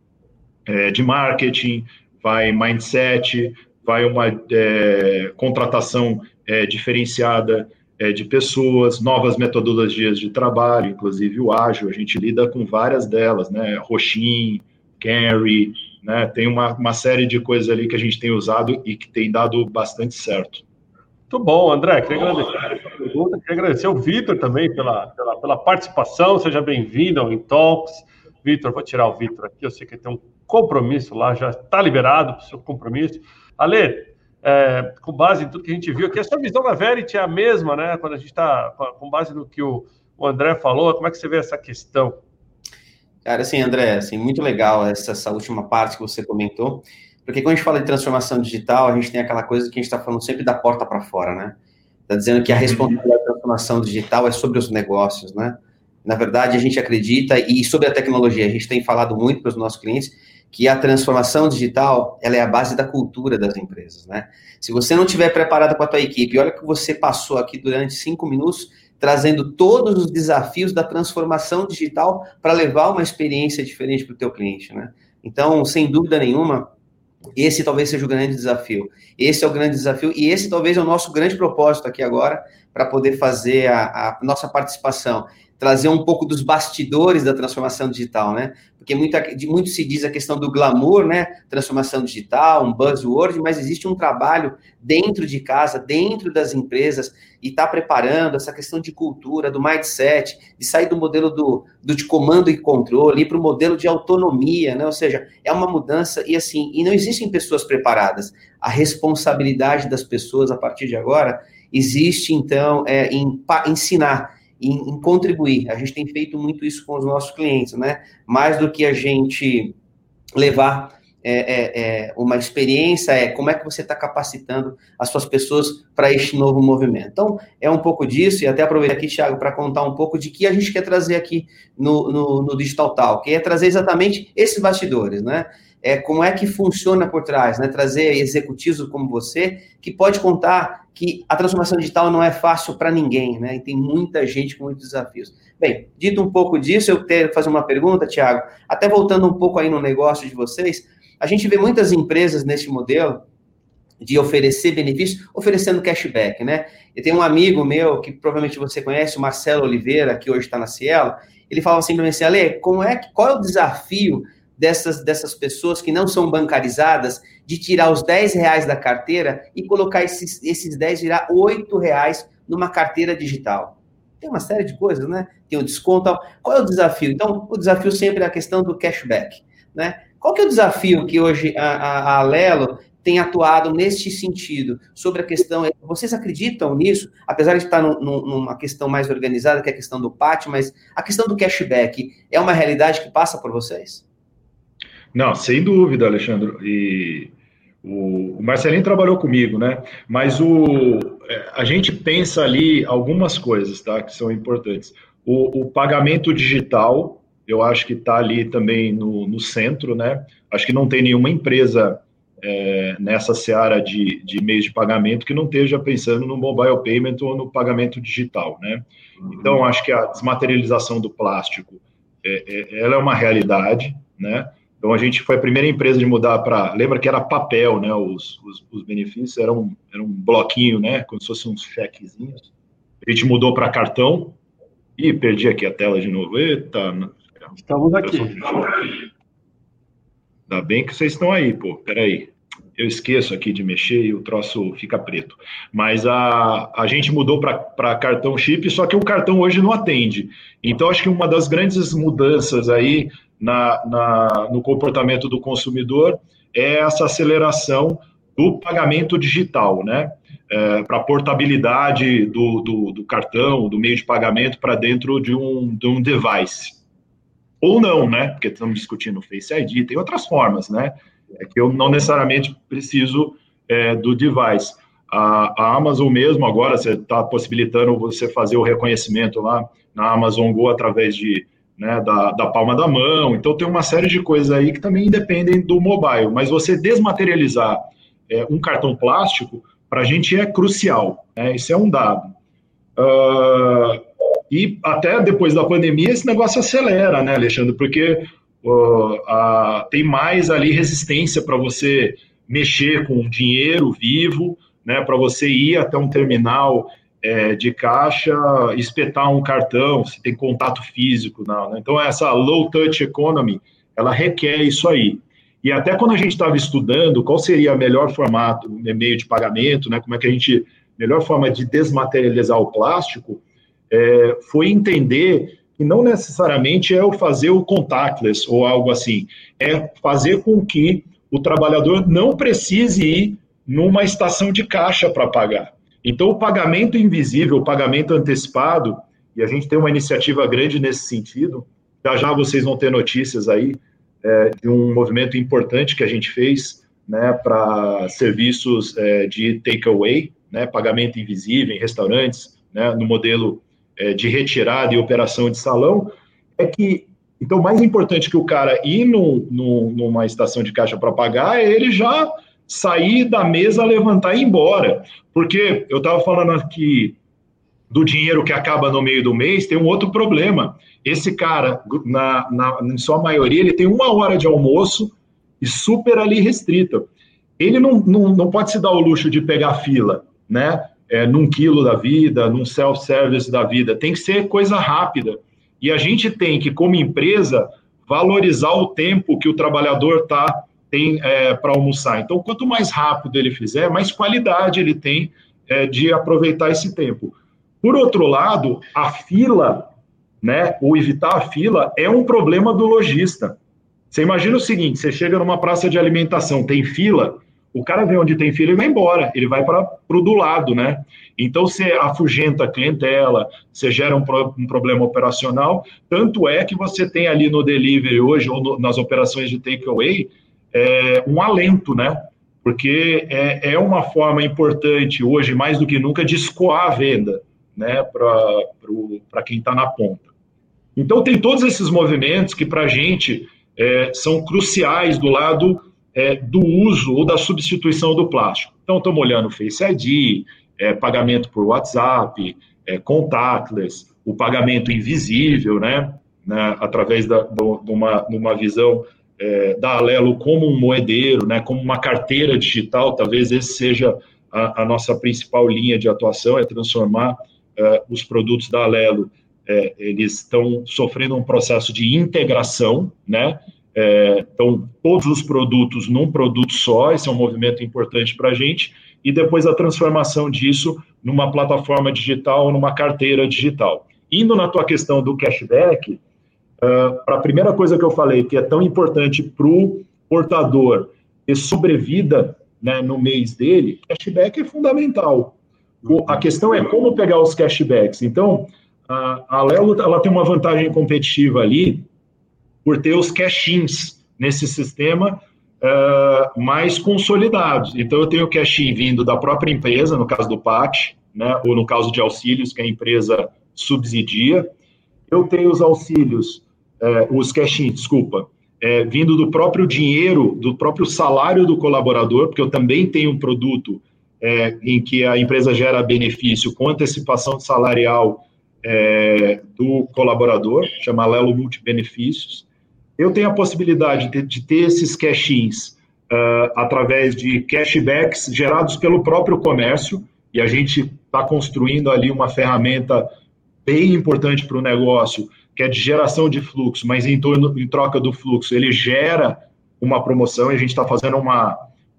é, de marketing, vai mindset, vai uma é, contratação é, diferenciada é, de pessoas, novas metodologias de trabalho, inclusive o ágil, a gente lida com várias delas, né? Roxin, Carry, né? Tem uma, uma série de coisas ali que a gente tem usado e que tem dado bastante certo. Muito bom, André. Queria agradecer a pergunta, queria agradecer ao Vitor também pela, pela, pela participação. Seja bem-vindo ao Intalks. Vitor, vou tirar o Vitor aqui, eu sei que tem um compromisso lá, já está liberado para o seu compromisso. Ale, é, com base em tudo que a gente viu aqui, a sua visão da Verity é a mesma, né? Quando a gente está, com base no que o, o André falou, como é que você vê essa questão? Cara, assim, André, assim, muito legal essa, essa última parte que você comentou, porque quando a gente fala de transformação digital, a gente tem aquela coisa que a gente está falando sempre da porta para fora, né? Está dizendo que a uhum. responsabilidade da transformação digital é sobre os negócios, né? Na verdade, a gente acredita, e sobre a tecnologia, a gente tem falado muito para os nossos clientes, que a transformação digital ela é a base da cultura das empresas, né? Se você não tiver preparado com a tua equipe, olha que você passou aqui durante cinco minutos trazendo todos os desafios da transformação digital para levar uma experiência diferente para o teu cliente, né? Então, sem dúvida nenhuma, esse talvez seja o grande desafio. Esse é o grande desafio e esse talvez é o nosso grande propósito aqui agora para poder fazer a, a nossa participação trazer um pouco dos bastidores da transformação digital, né? Porque muito se diz a questão do glamour, né? Transformação digital, um buzzword, mas existe um trabalho dentro de casa, dentro das empresas, e está preparando essa questão de cultura, do mindset, de sair do modelo do, do de comando e controle para o modelo de autonomia, né? Ou seja, é uma mudança e assim, e não existem pessoas preparadas. A responsabilidade das pessoas a partir de agora existe, então, é, em ensinar em, em, contribuir. A gente tem feito muito isso com os nossos clientes, né? Mais do que a gente levar é, é, é uma experiência, é como é que você está capacitando as suas pessoas para este novo movimento. Então, é um pouco disso, e até aproveitar aqui, Thiago, para contar um pouco de que a gente quer trazer aqui no, no, no Digital Talk, que é trazer exatamente esses bastidores, né? É, como é que funciona por trás, né? Trazer executivos como você, que pode contar que a transformação digital não é fácil para ninguém, né? E tem muita gente com muitos desafios. Bem, dito um pouco disso, eu quero fazer uma pergunta, Tiago, até voltando um pouco aí no negócio de vocês, a gente vê muitas empresas nesse modelo de oferecer benefícios, oferecendo cashback, né? Eu tenho um amigo meu, que provavelmente você conhece, o Marcelo Oliveira, que hoje está na Cielo, ele fala assim para mim assim, Ale, como é, qual é o desafio dessas, dessas pessoas que não são bancarizadas de tirar os 10 reais da carteira e colocar esses, esses 10 virar 8 reais numa carteira digital. Tem uma série de coisas, né? Tem o desconto. Qual é o desafio? Então, o desafio sempre é a questão do cashback, né? Qual que é o desafio que hoje a, a, a Lelo tem atuado neste sentido, sobre a questão, vocês acreditam nisso, apesar de estar numa questão mais organizada, que é a questão do PAT, mas a questão do cashback é uma realidade que passa por vocês? Não, sem dúvida, Alexandre. E o, Marcelinho trabalhou comigo, né? Mas o, é, a gente pensa ali algumas coisas, tá? Que são importantes. O, o pagamento digital, eu acho que está ali também no, no, centro, né? Acho que não tem nenhuma empresa é, nessa seara de, de meios de pagamento que não esteja pensando no mobile payment ou no pagamento digital, né? Então, acho que a desmaterialização do plástico, é, é, ela é uma realidade, né? Então a gente foi a primeira empresa de mudar para. Lembra que era papel, né? Os, os, os, benefícios eram, eram um bloquinho, né? Como se fossem uns chequezinhos. A gente mudou para cartão. e perdi aqui a tela de novo. Eita. Estamos aqui. Ainda bem que vocês estão aí, pô. Peraí. Eu esqueço aqui de mexer e o troço fica preto. Mas a, a gente mudou para cartão chip, só que o cartão hoje não atende. Então, acho que uma das grandes mudanças aí na, na, no comportamento do consumidor é essa aceleração do pagamento digital, né? É, para portabilidade do, do, do, cartão, do meio de pagamento para dentro de um, de um device. Ou não, né? Porque estamos discutindo Face ID, tem outras formas, né? É que eu não necessariamente preciso é, do device. A, a, Amazon mesmo agora está possibilitando você fazer o reconhecimento lá na Amazon Go através de né, da, da, palma da mão. Então, tem uma série de coisas aí que também dependem do mobile. Mas você desmaterializar é, um cartão plástico, para a gente é crucial. Né? Isso é um dado. Uh, e até depois da pandemia, esse negócio acelera, né, Alexandre? Porque uh, uh, tem mais ali resistência para você mexer com dinheiro vivo, né, para você ir até um terminal é, de caixa, espetar um cartão, se tem contato físico, não. Né? Então, essa low touch economy, ela requer isso aí. E até quando a gente estava estudando qual seria o melhor formato, meio de pagamento, né, como é que a gente, melhor forma de desmaterializar o plástico, é, foi entender que não necessariamente é o fazer o contactless ou algo assim, é fazer com que o trabalhador não precise ir numa estação de caixa para pagar. Então, o pagamento invisível, o pagamento antecipado, e a gente tem uma iniciativa grande nesse sentido, já já vocês vão ter notícias aí é, de um movimento importante que a gente fez né, para serviços é, de takeaway, né, pagamento invisível em restaurantes, né, no modelo é, de retirada e operação de salão, é que Então, mais importante que o cara ir numa estação de caixa para pagar é ele já sair da mesa, levantar e ir embora. Porque eu estava falando aqui do dinheiro que acaba no meio do mês, tem um outro problema. Esse cara, na, na, em sua maioria, ele tem uma hora de almoço e super ali restrita. Ele não, não, não pode se dar o luxo de pegar fila, né? É, num quilo da vida, num self-service da vida. Tem que ser coisa rápida. E a gente tem que, como empresa, valorizar o tempo que o trabalhador tá, tem é, para almoçar. Então, quanto mais rápido ele fizer, mais qualidade ele tem é, de aproveitar esse tempo. Por outro lado, a fila, né, ou evitar a fila, é um problema do lojista. Você imagina o seguinte: você chega numa praça de alimentação, tem fila, o cara vê onde tem fila e vai embora, ele vai para o do lado, né? Então você afugenta a clientela, você gera um, um, problema operacional. Tanto é que você tem ali no delivery hoje, ou no, nas operações de takeaway, é, um alento, né? Porque é, é uma forma importante hoje, mais do que nunca, de escoar a venda né, para quem está na ponta. Então, tem todos esses movimentos que, para a gente, é, são cruciais do lado é, do uso ou da substituição do plástico. Então, estamos olhando Face ID, é, pagamento por WhatsApp, é, contactless, o pagamento invisível, né, né através de, uma, de uma visão é, da Alelo como um moedeiro, né, como uma carteira digital, talvez esse seja a, a nossa principal linha de atuação, é transformar uh, os produtos da Alelo, é, eles estão sofrendo um processo de integração, né? É, então, todos os produtos num produto só, esse é um movimento importante para a gente, e depois a transformação disso numa plataforma digital, numa carteira digital. Indo na tua questão do cashback, uh, para a primeira coisa que eu falei, que é tão importante para o portador ter sobrevida né, no mês dele, cashback é fundamental. O, a questão é como pegar os cashbacks. Então, a, a Lelo ela tem uma vantagem competitiva ali por ter os cash-ins nesse sistema uh, mais consolidados. Então, eu tenho o cash-in vindo da própria empresa, no caso do PAT, né, ou no caso de auxílios que a empresa subsidia. Eu tenho os auxílios, uh, os cash-in, desculpa, é, vindo do próprio dinheiro, do próprio salário do colaborador, porque eu também tenho um produto é, em que a empresa gera benefício com antecipação salarial é, do colaborador, chama Lelo Multibenefícios. Eu tenho a possibilidade de, de ter esses cash-ins uh, através de cashbacks gerados pelo próprio comércio, e a gente está construindo ali uma ferramenta bem importante para o negócio, que é de geração de fluxo, mas em, torno, em troca do fluxo, ele gera uma promoção, e a gente está fazendo uma,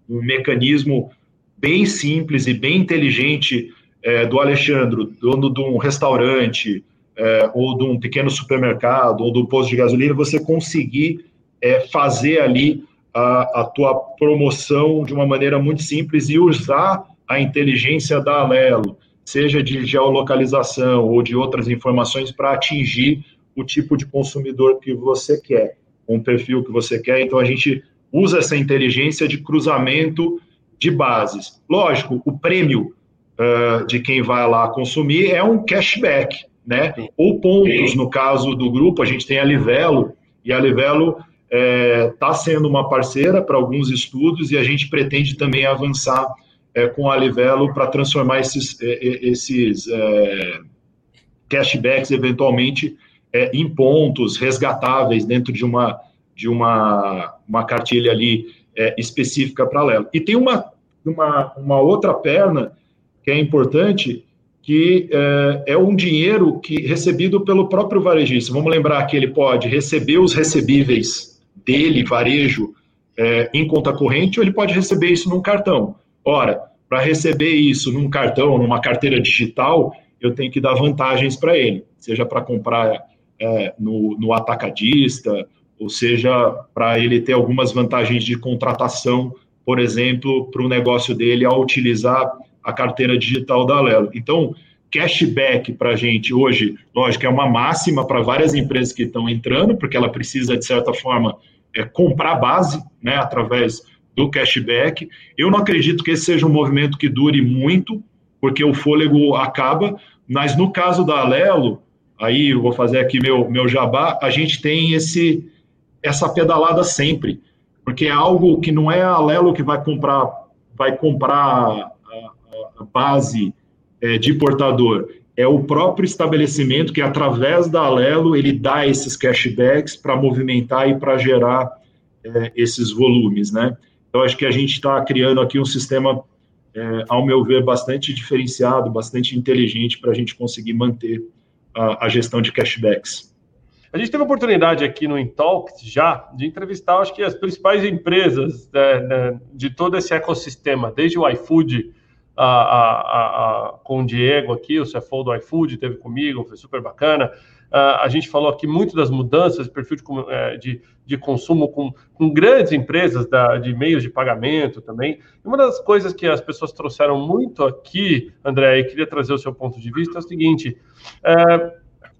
um mecanismo bem simples e bem inteligente é, do Alexandre, dono de um restaurante, é, ou de um pequeno supermercado, ou do posto de gasolina, você conseguir é, fazer ali a, a tua promoção de uma maneira muito simples e usar a inteligência da Alelo, seja de geolocalização ou de outras informações para atingir o tipo de consumidor que você quer, um perfil que você quer. Então a gente usa essa inteligência de cruzamento de bases. Lógico, o prêmio uh, de quem vai lá consumir é um cashback, né? Ou pontos, no caso do grupo, a gente tem a Livelo, e a Livelo está é, tá sendo uma parceira para alguns estudos e a gente pretende também avançar é, com a Livelo para transformar esses, é, é esses é, cashbacks eventualmente é, em pontos resgatáveis dentro de uma, de uma, uma cartilha ali é, específica para Lelo. E tem uma, uma, uma outra perna que é importante, que é, é, um dinheiro que recebido pelo próprio varejista. Vamos lembrar que ele pode receber os recebíveis dele, varejo, é, em conta corrente, ou ele pode receber isso num cartão. Ora, para receber isso num cartão, numa carteira digital, eu tenho que dar vantagens para ele, seja para comprar é, no, no atacadista, ou seja, para ele ter algumas vantagens de contratação, por exemplo, para o negócio dele ao utilizar a carteira digital da Alelo. Então, cashback para a gente hoje, lógico, é uma máxima para várias empresas que estão entrando, porque ela precisa, de certa forma, é, comprar base né, através do cashback. Eu não acredito que esse seja um movimento que dure muito, porque o fôlego acaba, mas no caso da Alelo, aí eu vou fazer aqui meu, meu jabá, a gente tem esse essa pedalada sempre, porque é algo que não é a Alelo que vai comprar vai comprar a, a base é, de portador, é o próprio estabelecimento que, através da Alelo, ele dá esses cashbacks para movimentar e para gerar é, esses volumes, né? Então, acho que a gente está criando aqui um sistema, é, ao meu ver, bastante diferenciado, bastante inteligente para a gente conseguir manter a, a, gestão de cashbacks. A gente teve a oportunidade aqui no Intalks já de entrevistar, acho que as principais empresas né, né, de todo esse ecossistema, desde o iFood, a, a, a, com o Diego aqui, o CFO do iFood, teve comigo, foi super bacana. A gente falou aqui muito das mudanças de perfil de, é, de, de consumo com, com, grandes empresas da, de meios de pagamento também. Uma das coisas que as pessoas trouxeram muito aqui, André, e queria trazer o seu ponto de vista, é o seguinte: é,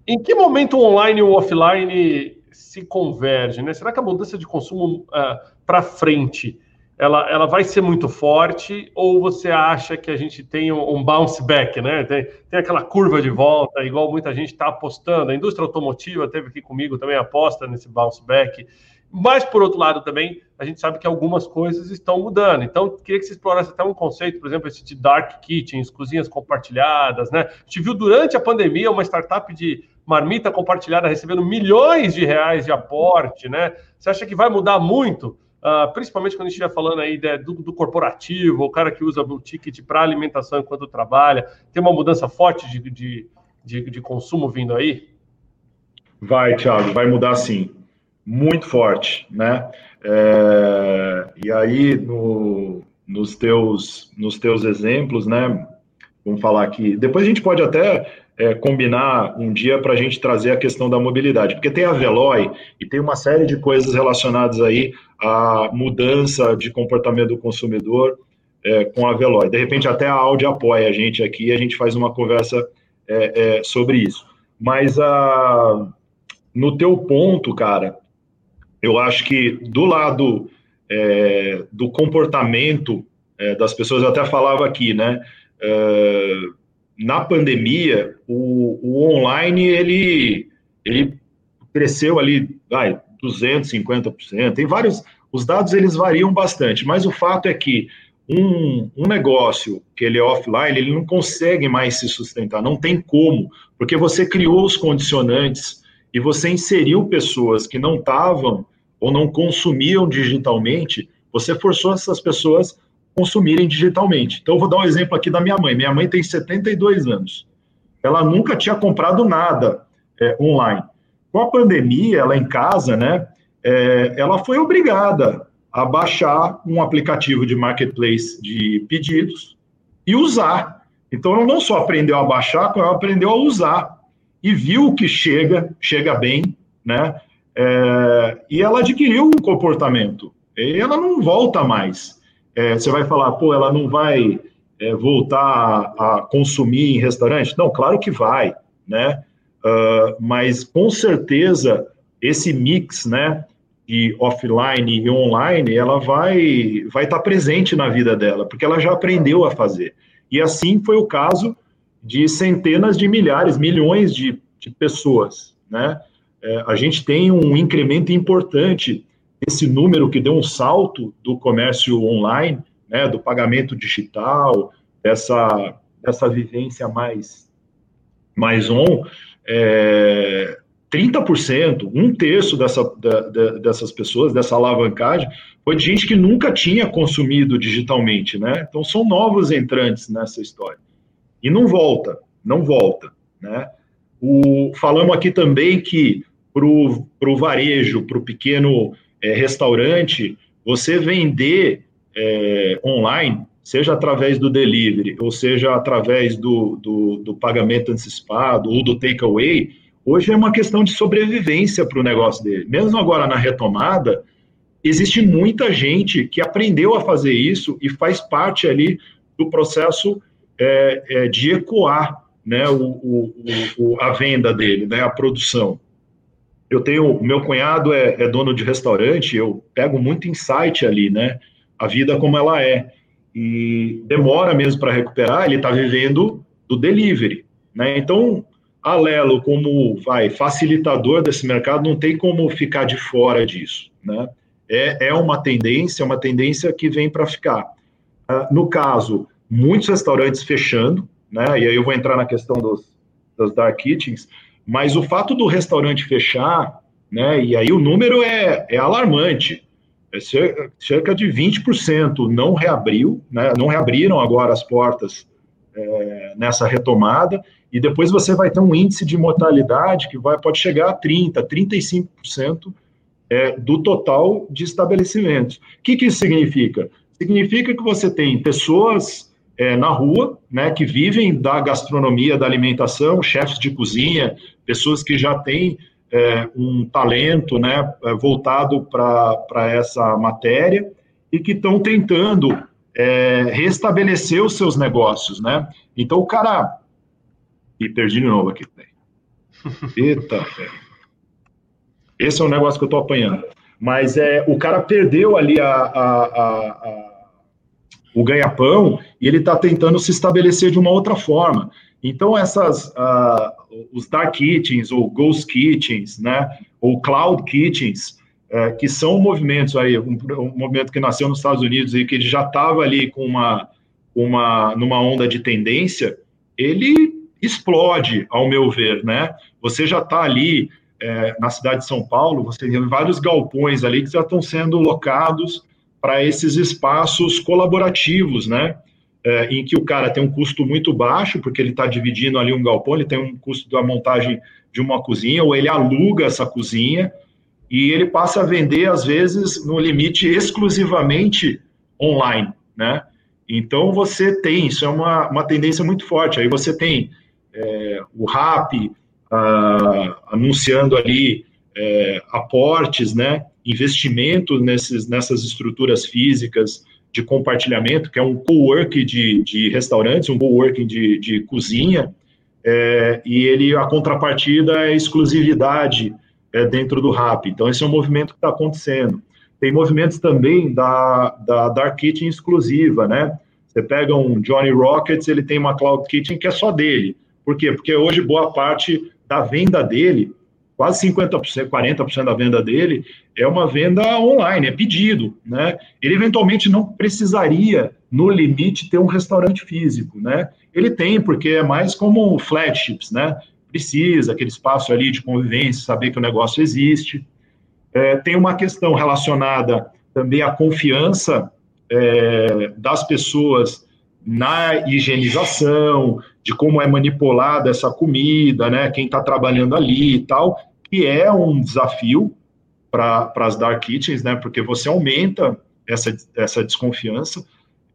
em que momento o online e o offline se convergem? Né? Será que a mudança de consumo uh, para frente ela, ela vai ser muito forte ou você acha que a gente tem um, um bounce back, né? Tem, tem aquela curva de volta, igual muita gente está apostando. A indústria automotiva teve aqui comigo também aposta nesse bounce back. Mas, por outro lado, também, a gente sabe que algumas coisas estão mudando. Então, queria que você explorasse até um conceito, por exemplo, esse de dark kitchens, cozinhas compartilhadas, né? A gente viu durante a pandemia uma startup de marmita compartilhada recebendo milhões de reais de aporte, né? Você acha que vai mudar muito? Uh, principalmente quando a gente estiver falando aí de, do, do, corporativo, o cara que usa o ticket para alimentação enquanto trabalha, tem uma mudança forte de, de, de, de consumo vindo aí? Vai, Thiago, vai mudar sim, muito forte, né? É, e aí, no, nos, teus, nos teus exemplos, né? Vamos falar aqui. Depois a gente pode até é, combinar um dia para a gente trazer a questão da mobilidade, porque tem a Veloy e tem uma série de coisas relacionadas aí à mudança de comportamento do consumidor é, com a Veloy. De repente até a Audi apoia a gente aqui e a gente faz uma conversa é, é sobre isso. Mas a, ah, no teu ponto, cara, eu acho que do lado é, do comportamento é, das pessoas, eu até falava aqui, né? na pandemia, o, o online ele, ele cresceu ali, vai, 250%. Tem vários, os dados eles variam bastante, mas o fato é que um, um negócio que ele é offline, ele não consegue mais se sustentar, não tem como, porque você criou os condicionantes e você inseriu pessoas que não estavam ou não consumiam digitalmente, você forçou essas pessoas consumirem digitalmente. Então, eu vou dar um exemplo aqui da minha mãe. Minha mãe tem 72 anos. Ela nunca tinha comprado nada é, online. Com a pandemia, ela em casa, né, é, ela foi obrigada a baixar um aplicativo de marketplace de pedidos e usar. Então, ela não só aprendeu a baixar, como ela aprendeu a usar. E viu que chega, chega bem, né? É, e ela adquiriu um comportamento. E ela não volta mais é, você vai falar, pô, ela não vai é, voltar a, a, consumir em restaurante? Não, claro que vai, né? Uh, mas com certeza esse mix, né, de offline e online, ela vai vai estar tá presente na vida dela, porque ela já aprendeu a fazer. E assim foi o caso de centenas de milhares, milhões de, de pessoas, né? É, a gente tem um incremento importante esse número que deu um salto do comércio online, né, do pagamento digital, dessa, dessa vivência mais, mais on, é, 30%, um terço dessa, da, da, dessas pessoas, dessa alavancagem, foi de gente que nunca tinha consumido digitalmente, né? Então são novos entrantes nessa história. E não volta, não volta, né? O, falamos aqui também que para o varejo, para o pequeno é, restaurante, você vender é, online, seja através do delivery, ou seja através do, do, do pagamento antecipado ou do takeaway, hoje é uma questão de sobrevivência para o negócio dele. Mesmo agora na retomada, existe muita gente que aprendeu a fazer isso e faz parte ali do processo é, é, de ecoar né, o, o, o, a venda dele, né, a produção eu tenho, meu cunhado é, é, dono de restaurante, eu pego muito insight ali, né? A vida como ela é. E demora mesmo para recuperar, ele está vivendo do delivery, né? Então, a Lelo, como vai facilitador desse mercado, não tem como ficar de fora disso, né? É, é uma tendência, uma tendência que vem para ficar. Uh, no caso, muitos restaurantes fechando, né? E aí eu vou entrar na questão dos, das dark kitchens, mas o fato do restaurante fechar, né? E aí o número é, é alarmante. É cerca, de 20% não reabriu, né? Não reabriram agora as portas é, nessa retomada, e depois você vai ter um índice de mortalidade que vai, pode chegar a 30%, 35% é, do total de estabelecimentos. O que, que isso significa? Significa que você tem pessoas é, na rua, né, que vivem da gastronomia, da alimentação, chefes de cozinha, pessoas que já têm é, um talento né, é, voltado para essa matéria e que estão tentando é, restabelecer os seus negócios, né? Então o cara. E perdi de novo aqui. Eita, velho. Esse é um negócio que eu tô apanhando. Mas é, o cara perdeu ali a, a, a, a o ganha-pão e ele está tentando se estabelecer de uma outra forma. Então, essas, uh, os dark kitchens ou ghost kitchens, né, ou cloud kitchens, é, que são movimentos aí, um, um, movimento que nasceu nos Estados Unidos e que já estava ali com uma, uma, numa onda de tendência, ele explode, ao meu ver, né? Você já está ali é, na cidade de São Paulo, você tem vários galpões ali que já estão sendo locados para esses espaços colaborativos, né? É, em que o cara tem um custo muito baixo, porque ele está dividindo ali um galpão, ele tem um custo da montagem de uma cozinha, ou ele aluga essa cozinha, e ele passa a vender, às vezes, no limite exclusivamente online, né? Então, você tem, isso é uma, uma tendência muito forte. Aí você tem é, o RAP ah, anunciando ali é, aportes, né? Investimento nesses, nessas estruturas físicas de compartilhamento, que é um co-work de, de restaurantes, um co-working de, de cozinha, é, e ele, a contrapartida é exclusividade é, dentro do RAP. Então, esse é um movimento que está acontecendo. Tem movimentos também da, da Dark Kitchen exclusiva, né? Você pega um Johnny Rockets, ele tem uma Cloud Kitchen que é só dele. Por quê? Porque hoje boa parte da venda dele, quase 50%, 40% da venda dele, é uma venda online, é pedido, né? Ele eventualmente não precisaria, no limite, ter um restaurante físico, né? Ele tem, porque é mais como flagships, né? precisa, aquele espaço ali de convivência, saber que o negócio existe. É, tem uma questão relacionada também à confiança é, das pessoas na higienização, de como é manipulada essa comida, né, quem está trabalhando ali e tal, que é um desafio para as dark kitchens, né, porque você aumenta essa, essa desconfiança.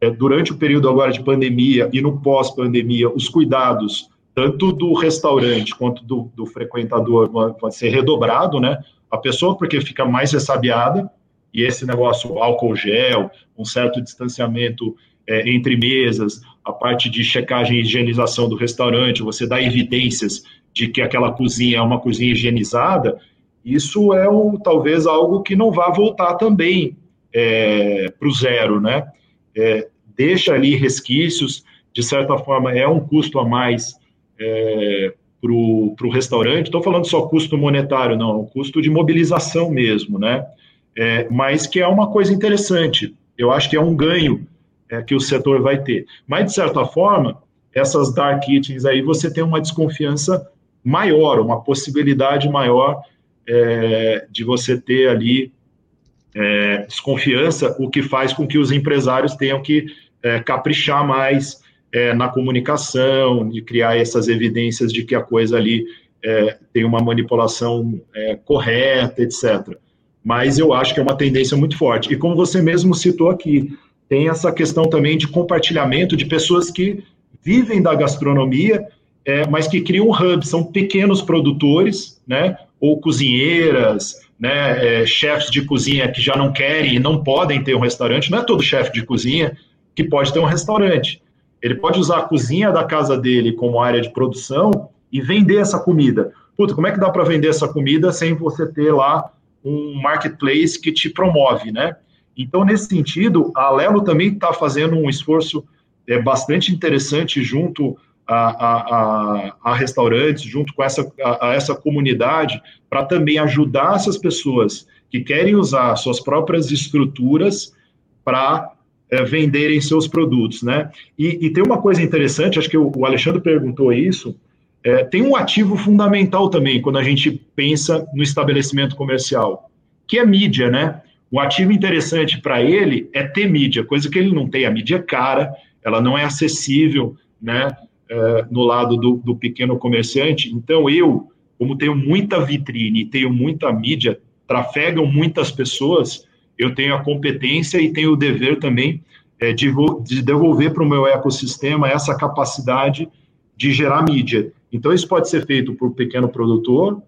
É, durante o período agora de pandemia e no pós-pandemia, os cuidados tanto do restaurante quanto do, do frequentador vai ser redobrado, né? A pessoa, porque fica mais ressabiada, e esse negócio álcool gel, um certo distanciamento é, entre mesas, a parte de checagem e higienização do restaurante, você dá evidências de que aquela cozinha é uma cozinha higienizada, isso é um, talvez algo que não vá voltar também é, para o zero, né? É, deixa ali resquícios, de certa forma é um custo a mais é, para o restaurante, estou falando só custo monetário, não, custo de mobilização mesmo, né? É, mas que é uma coisa interessante. Eu acho que é um ganho é, que o setor vai ter. Mas, de certa forma, essas dark kitchens aí, você tem uma desconfiança maior, uma possibilidade maior é, de você ter ali é, desconfiança, o que faz com que os empresários tenham que é, caprichar mais é, na comunicação, de criar essas evidências de que a coisa ali é, tem uma manipulação é, correta, etc. Mas eu acho que é uma tendência muito forte. E como você mesmo citou aqui, tem essa questão também de compartilhamento de pessoas que vivem da gastronomia, é, mas que criam um hub, são pequenos produtores, né, ou cozinheiras, né, é, chefes de cozinha que já não querem e não podem ter um restaurante. Não é todo chefe de cozinha que pode ter um restaurante. Ele pode usar a cozinha da casa dele como área de produção e vender essa comida. Puta, como é que dá para vender essa comida sem você ter lá um marketplace que te promove, né? Então, nesse sentido, a Lelo também está fazendo um esforço é, bastante interessante junto a, a, a, restaurantes, junto com essa, a, a essa comunidade, para também ajudar essas pessoas que querem usar suas próprias estruturas para é, venderem seus produtos, né? E, e, tem uma coisa interessante, acho que o, o Alexandre perguntou isso, é, tem um ativo fundamental também quando a gente pensa no estabelecimento comercial, que é mídia, né? O ativo interessante para ele é ter mídia, coisa que ele não tem. A mídia é cara, ela não é acessível, né? É, no lado do, do pequeno comerciante. Então eu, como tenho muita vitrine tenho muita mídia, trafegam muitas pessoas, eu tenho a competência e tenho o dever também é, de, de devolver para o meu ecossistema essa capacidade de gerar mídia. Então, isso pode ser feito por pequeno produtor,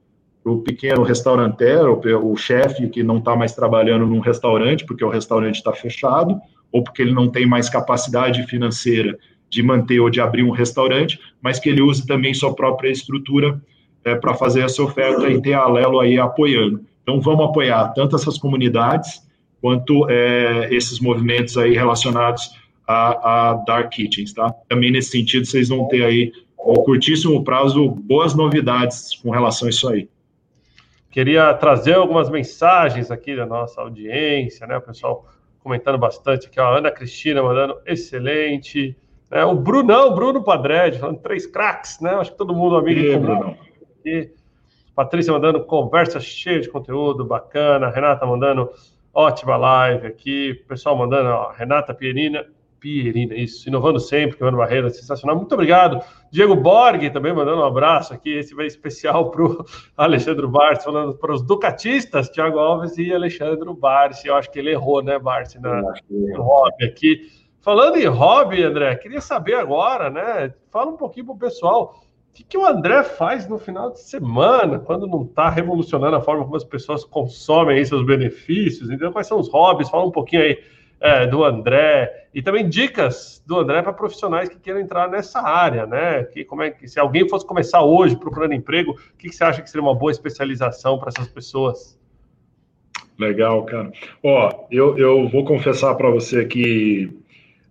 o pequeno restauranteiro, o chefe que não está mais trabalhando num restaurante, porque o restaurante está fechado, ou porque ele não tem mais capacidade financeira de manter ou de abrir um restaurante, mas que ele use também sua própria estrutura é, para fazer essa oferta e ter a Alelo aí apoiando. Então, vamos apoiar tanto essas comunidades quanto é, esses movimentos aí relacionados a, a, Dark Kitchens, tá? Também nesse sentido, vocês vão ter aí, ao curtíssimo prazo, boas novidades com relação a isso aí. Queria trazer algumas mensagens aqui da nossa audiência, né? O pessoal comentando bastante aqui, a Ana Cristina mandando excelente. Né? O Brunão, Bruno Padred, falando três craques, né? Acho que todo mundo amigo e, Bruno. Aqui. Patrícia mandando conversa cheia de conteúdo bacana. Renata mandando ótima live aqui. Pessoal mandando, ó, Renata Pierina, Pierina, isso, inovando sempre, Kevin Barreira, sensacional. Muito obrigado. Diego Borg também mandando um abraço aqui. Esse vai especial para o [LAUGHS] Alexandre Barsi, falando para os Ducatistas, Thiago Alves e Alexandre Barsi. Eu acho que ele errou, né, Barsi, no hobby aqui. Falando em hobby, André, queria saber agora, né? Fala um pouquinho para o pessoal que, que o André faz no final de semana, quando não está revolucionando a forma como as pessoas consomem seus benefícios? Então, quais são os hobbies? Fala um pouquinho aí é, do André e também dicas do André para profissionais que queiram entrar nessa área, né? Que, como é que se alguém fosse começar hoje procurando emprego, o que, que você acha que seria uma boa especialização para essas pessoas? Legal, cara. Ó, eu, eu vou confessar para você que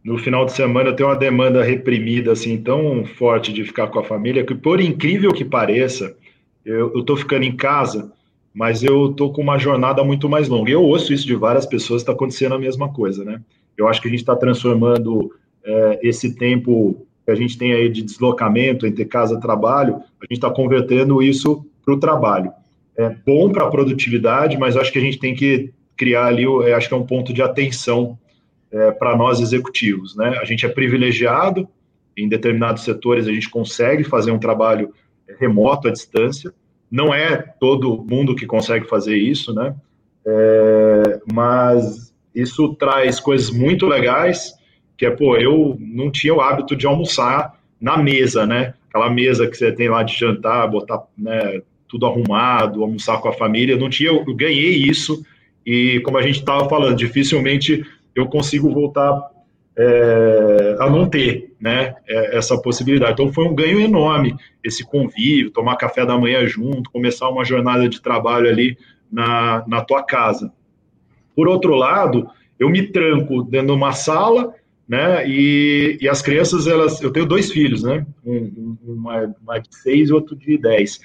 no final de semana eu tenho uma demanda reprimida assim tão forte de ficar com a família que por incrível que pareça eu, estou ficando em casa mas eu estou com uma jornada muito mais longa. Eu ouço isso de várias pessoas está acontecendo a mesma coisa né? Eu acho que a gente está transformando é, esse tempo que a gente tem aí de deslocamento entre casa e trabalho a gente está convertendo isso para o trabalho. É bom para a produtividade mas acho que a gente tem que criar ali acho que é um ponto de atenção é, para nós executivos. Né? A gente é privilegiado, em determinados setores a gente consegue fazer um trabalho remoto à distância, não é todo mundo que consegue fazer isso, né? É, mas isso traz coisas muito legais, que é, pô, eu não tinha o hábito de almoçar na mesa, né? Aquela mesa que você tem lá de jantar, botar né, tudo arrumado, almoçar com a família, eu não tinha, eu ganhei isso, e como a gente estava falando, dificilmente eu consigo voltar é, a não ter né, é, essa possibilidade. Então, foi um ganho enorme esse convívio, tomar café da manhã junto, começar uma jornada de trabalho ali na, na tua casa. Por outro lado, eu me tranco dentro de uma sala, né, e, e as crianças, elas, eu tenho dois filhos, né, um, uma de seis e outro de dez.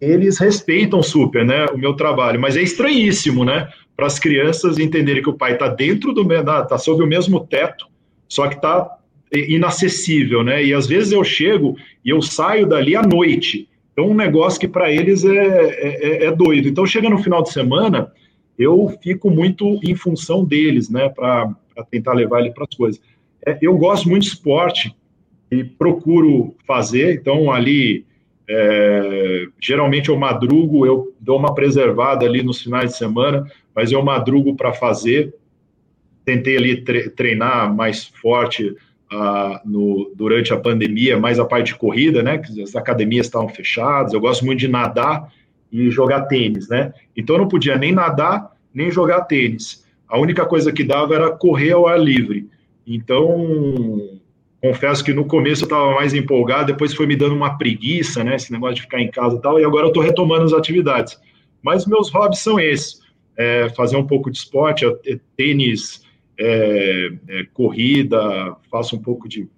Eles respeitam super, né, o meu trabalho, mas é estranhíssimo, né, para as crianças entenderem que o pai está dentro do está sob o mesmo teto, só que está inacessível, né? E às vezes eu chego e eu saio dali à noite. Então, um negócio que para eles é, é, é, doido. Então, chega no final de semana, eu fico muito em função deles, né? Para tentar levar ele para as coisas. É, eu gosto muito de esporte e procuro fazer. Então, ali, é, geralmente eu madrugo, eu dou uma preservada ali nos finais de semana mas eu madrugo para fazer. Tentei ali treinar mais forte no, durante a pandemia, mais a parte de corrida, né? Que as academias estavam fechadas. Eu gosto muito de nadar e jogar tênis, né? Então eu não podia nem nadar nem jogar tênis. A única coisa que dava era correr ao ar livre. Então, confesso que no começo eu estava mais empolgado, depois foi me dando uma preguiça, né? Esse negócio de ficar em casa e tal, e agora eu estou retomando as atividades. Mas meus hobbies são esses é, fazer um pouco de esporte, é, tênis, é, é, corrida, faço um pouco de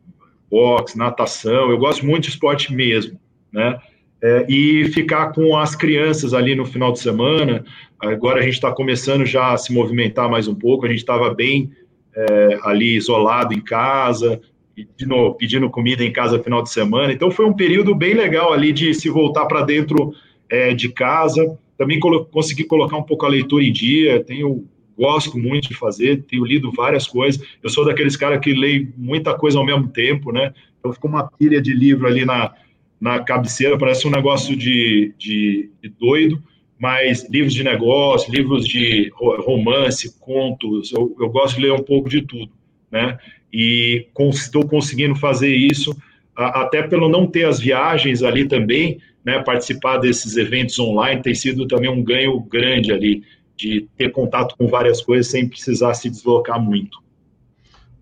boxe, natação, eu gosto muito de esporte mesmo, né? É, e ficar com as crianças ali no final de semana. Agora a gente está começando já a se movimentar mais um pouco, a gente estava bem é, ali isolado em casa, pedindo, pedindo comida em casa no final de semana. Então foi um período bem legal ali de se voltar para dentro é, de casa. Também colo consegui colocar um pouco a leitura em dia. Tenho gosto muito de fazer, tenho lido várias coisas. Eu sou daqueles caras que leem muita coisa ao mesmo tempo, né? Então fica uma pilha de livro ali na, na cabeceira, parece um negócio de, de, de doido, mas livros de negócio, livros de romance, contos, eu, eu gosto de ler um pouco de tudo, né? E estou conseguindo fazer isso, até pelo não ter as viagens ali também, né? Participar desses eventos online tem sido também um ganho grande ali de ter contato com várias coisas sem precisar se deslocar muito.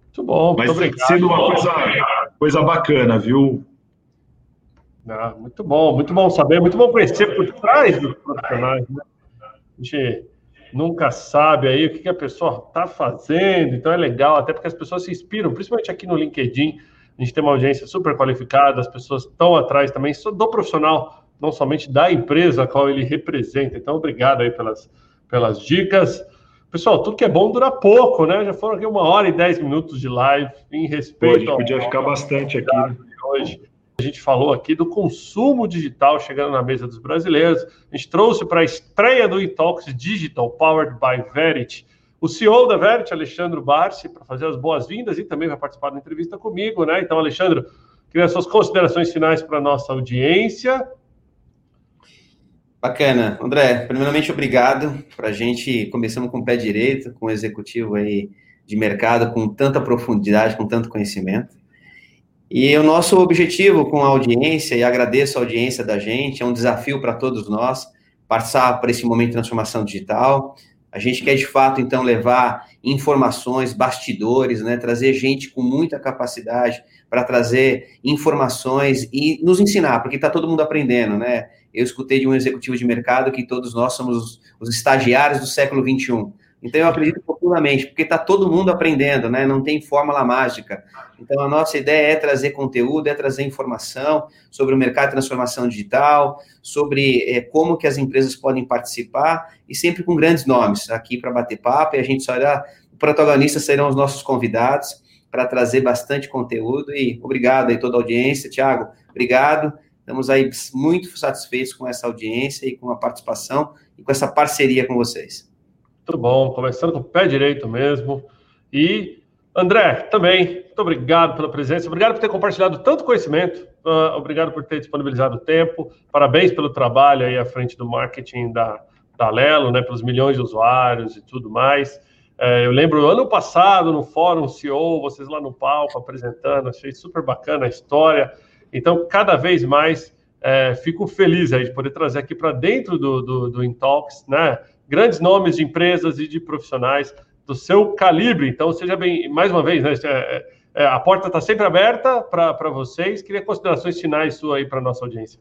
Muito bom, Mas muito tem sido uma coisa, coisa bacana, viu? Ah, muito bom, muito bom saber, muito bom conhecer por trás dos profissionais. Né? A gente nunca sabe aí o que, a pessoa está fazendo, então é legal, até porque as pessoas se inspiram, principalmente aqui no LinkedIn. A gente tem uma audiência super qualificada, as pessoas estão atrás também do profissional, não somente da empresa a qual ele representa. Então, obrigado aí pelas, pelas dicas. Pessoal, tudo que é bom dura pouco, né? Já foram aqui uma hora e dez minutos de live em respeito. Pô, a gente podia ao... ficar bastante aqui. Né? Hoje. A gente falou aqui do consumo digital chegando na mesa dos brasileiros. A gente trouxe para a estreia do Intox Digital, powered by Verity, o CEO da Verity, Alexandre Barsi, para fazer as boas-vindas e também vai participar da entrevista comigo, né? Então, Alexandre, queria suas considerações finais para a nossa audiência. Bacana. André, primeiramente, obrigado. Para a gente, começamos com o pé direito, com um executivo aí de mercado com tanta profundidade, com tanto conhecimento. E o nosso objetivo com a audiência, e agradeço a audiência da gente, é um desafio para todos nós, passar por esse momento de transformação digital. A gente quer, de fato, então, levar informações, bastidores, né, trazer gente com muita capacidade para trazer informações e nos ensinar, porque está todo mundo aprendendo, né? Eu escutei de um executivo de mercado que todos nós somos os, os estagiários do século XXI. Então, eu acredito profundamente, porque está todo mundo aprendendo, né? Não tem fórmula mágica. Então, a nossa ideia é trazer conteúdo, é trazer informação sobre o mercado de transformação digital, sobre é, como que as empresas podem participar, e sempre com grandes nomes aqui para bater papo, e a gente só irá, protagonistas serão os nossos convidados para trazer bastante conteúdo, e obrigado aí toda a audiência, Tiago, obrigado, estamos aí muito satisfeitos com essa audiência e com a participação e com essa parceria com vocês. Tudo bom, começando com o pé direito mesmo. E André, também, muito obrigado pela presença, obrigado por ter compartilhado tanto conhecimento, uh, obrigado por ter disponibilizado tempo, parabéns pelo trabalho aí à frente do marketing da, da Lelo, né, pelos milhões de usuários e tudo mais. É, eu lembro ano passado no Fórum CEO, vocês lá no palco apresentando, achei super bacana a história. Então, cada vez mais é, fico feliz aí de poder trazer aqui para dentro do, do, do Intalks, né? Grandes nomes de empresas e de profissionais do seu calibre. Então, seja bem, mais uma vez, né, é, é, a porta está sempre aberta para vocês. Queria considerações finais sua aí para a nossa audiência.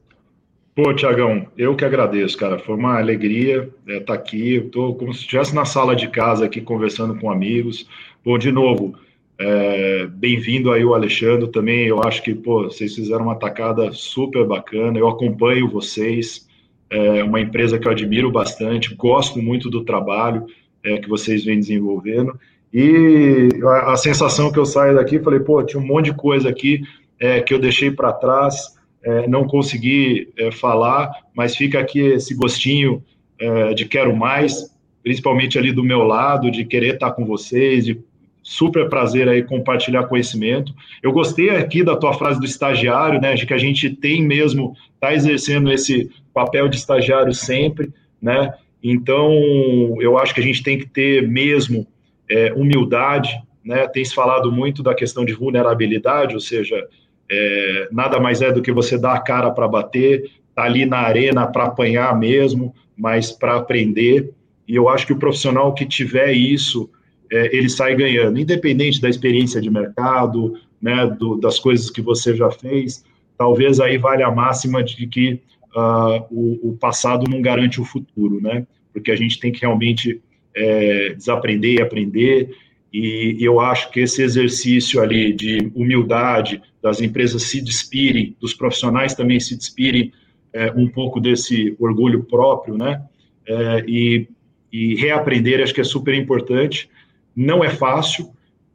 Pô, Tiagão, eu que agradeço, cara. Foi uma alegria estar é, tá aqui. Estou como se estivesse na sala de casa aqui conversando com amigos. Pô, de novo, é, bem-vindo aí o Alexandre também. Eu acho que pô, vocês fizeram uma tacada super bacana. Eu acompanho vocês é uma empresa que eu admiro bastante, gosto muito do trabalho é, que vocês vêm desenvolvendo. E a, a, sensação que eu saio daqui, falei, pô, tinha um monte de coisa aqui é, que eu deixei para trás, é, não consegui é, falar, mas fica aqui esse gostinho é, de quero mais, principalmente ali do meu lado, de querer estar com vocês, de super prazer aí compartilhar conhecimento. Eu gostei aqui da tua frase do estagiário, né, de que a gente tem mesmo, está exercendo esse papel de estagiário sempre, né, então eu acho que a gente tem que ter mesmo é, humildade, né, tem se falado muito da questão de vulnerabilidade, ou seja, é, nada mais é do que você dar a cara para bater, tá ali na arena para apanhar mesmo, mas para aprender, e eu acho que o profissional que tiver isso, é, ele sai ganhando, independente da experiência de mercado, né, do, das coisas que você já fez, talvez aí vale a máxima de que uh, o, o, passado não garante o futuro, né, porque a gente tem que realmente é, desaprender e aprender, E eu acho que esse exercício ali de humildade, das empresas se despirem, dos profissionais também se despirem é, um pouco desse orgulho próprio, né? É, e, e reaprender, acho que é super importante. Não é fácil,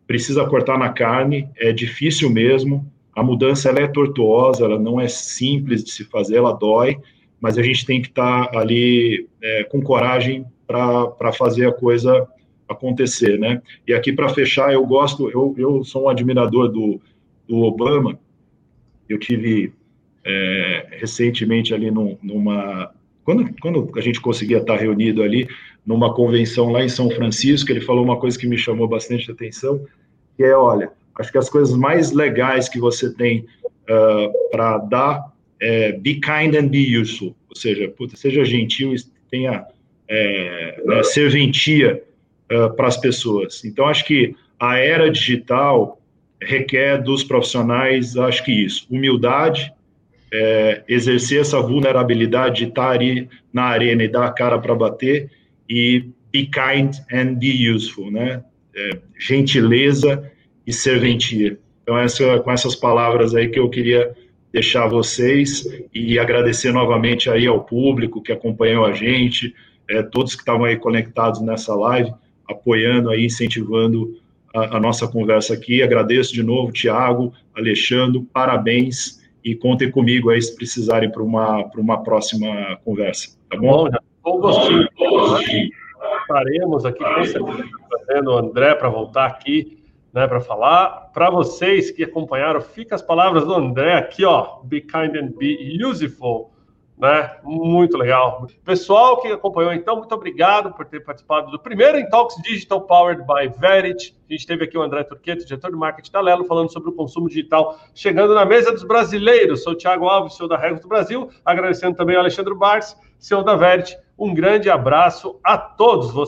precisa cortar na carne, é difícil mesmo. A mudança ela é tortuosa, ela não é simples de se fazer, ela dói, mas a gente tem que estar tá ali é, com coragem para fazer a coisa acontecer, né? E aqui para fechar, eu gosto, eu, eu sou um admirador do, do Obama. Eu tive é, recentemente ali num, numa quando, quando a gente conseguia estar reunido ali numa convenção lá em São Francisco, ele falou uma coisa que me chamou bastante atenção, que é, olha, acho que as coisas mais legais que você tem uh, para dar é be kind and be useful, ou seja, puta, seja gentil e tenha é, né, serventia uh, para as pessoas. Então, acho que a era digital requer dos profissionais, acho que isso, humildade, é, exercer essa vulnerabilidade de estar ali na arena e dar a cara para bater e be kind and be useful, né? É, gentileza e serventia. Então, essa, com essas palavras aí que eu queria deixar vocês e agradecer novamente aí ao público que acompanhou a gente, é, todos que estavam aí conectados nessa live, apoiando aí, incentivando a, a nossa conversa aqui. Agradeço de novo, Tiago, Alexandre, parabéns e contem comigo aí se precisarem para uma, uma próxima conversa, tá bom? Bom, gostinho. Estaremos aqui com certeza trazendo o André para voltar aqui, né, para falar. Para vocês que acompanharam, fica as palavras do André aqui, ó. Be kind and be useful né? Muito legal. Pessoal que acompanhou, então, muito obrigado por ter participado do primeiro Intox Digital Powered by Verit. A gente teve aqui o André Turqueto, diretor de marketing da Lelo, falando sobre o consumo digital chegando na mesa dos brasileiros. Sou o Thiago Alves, CEO da Regos do Brasil, agradecendo também ao Alexandre Bars, CEO da Verit. Um grande abraço a todos vocês.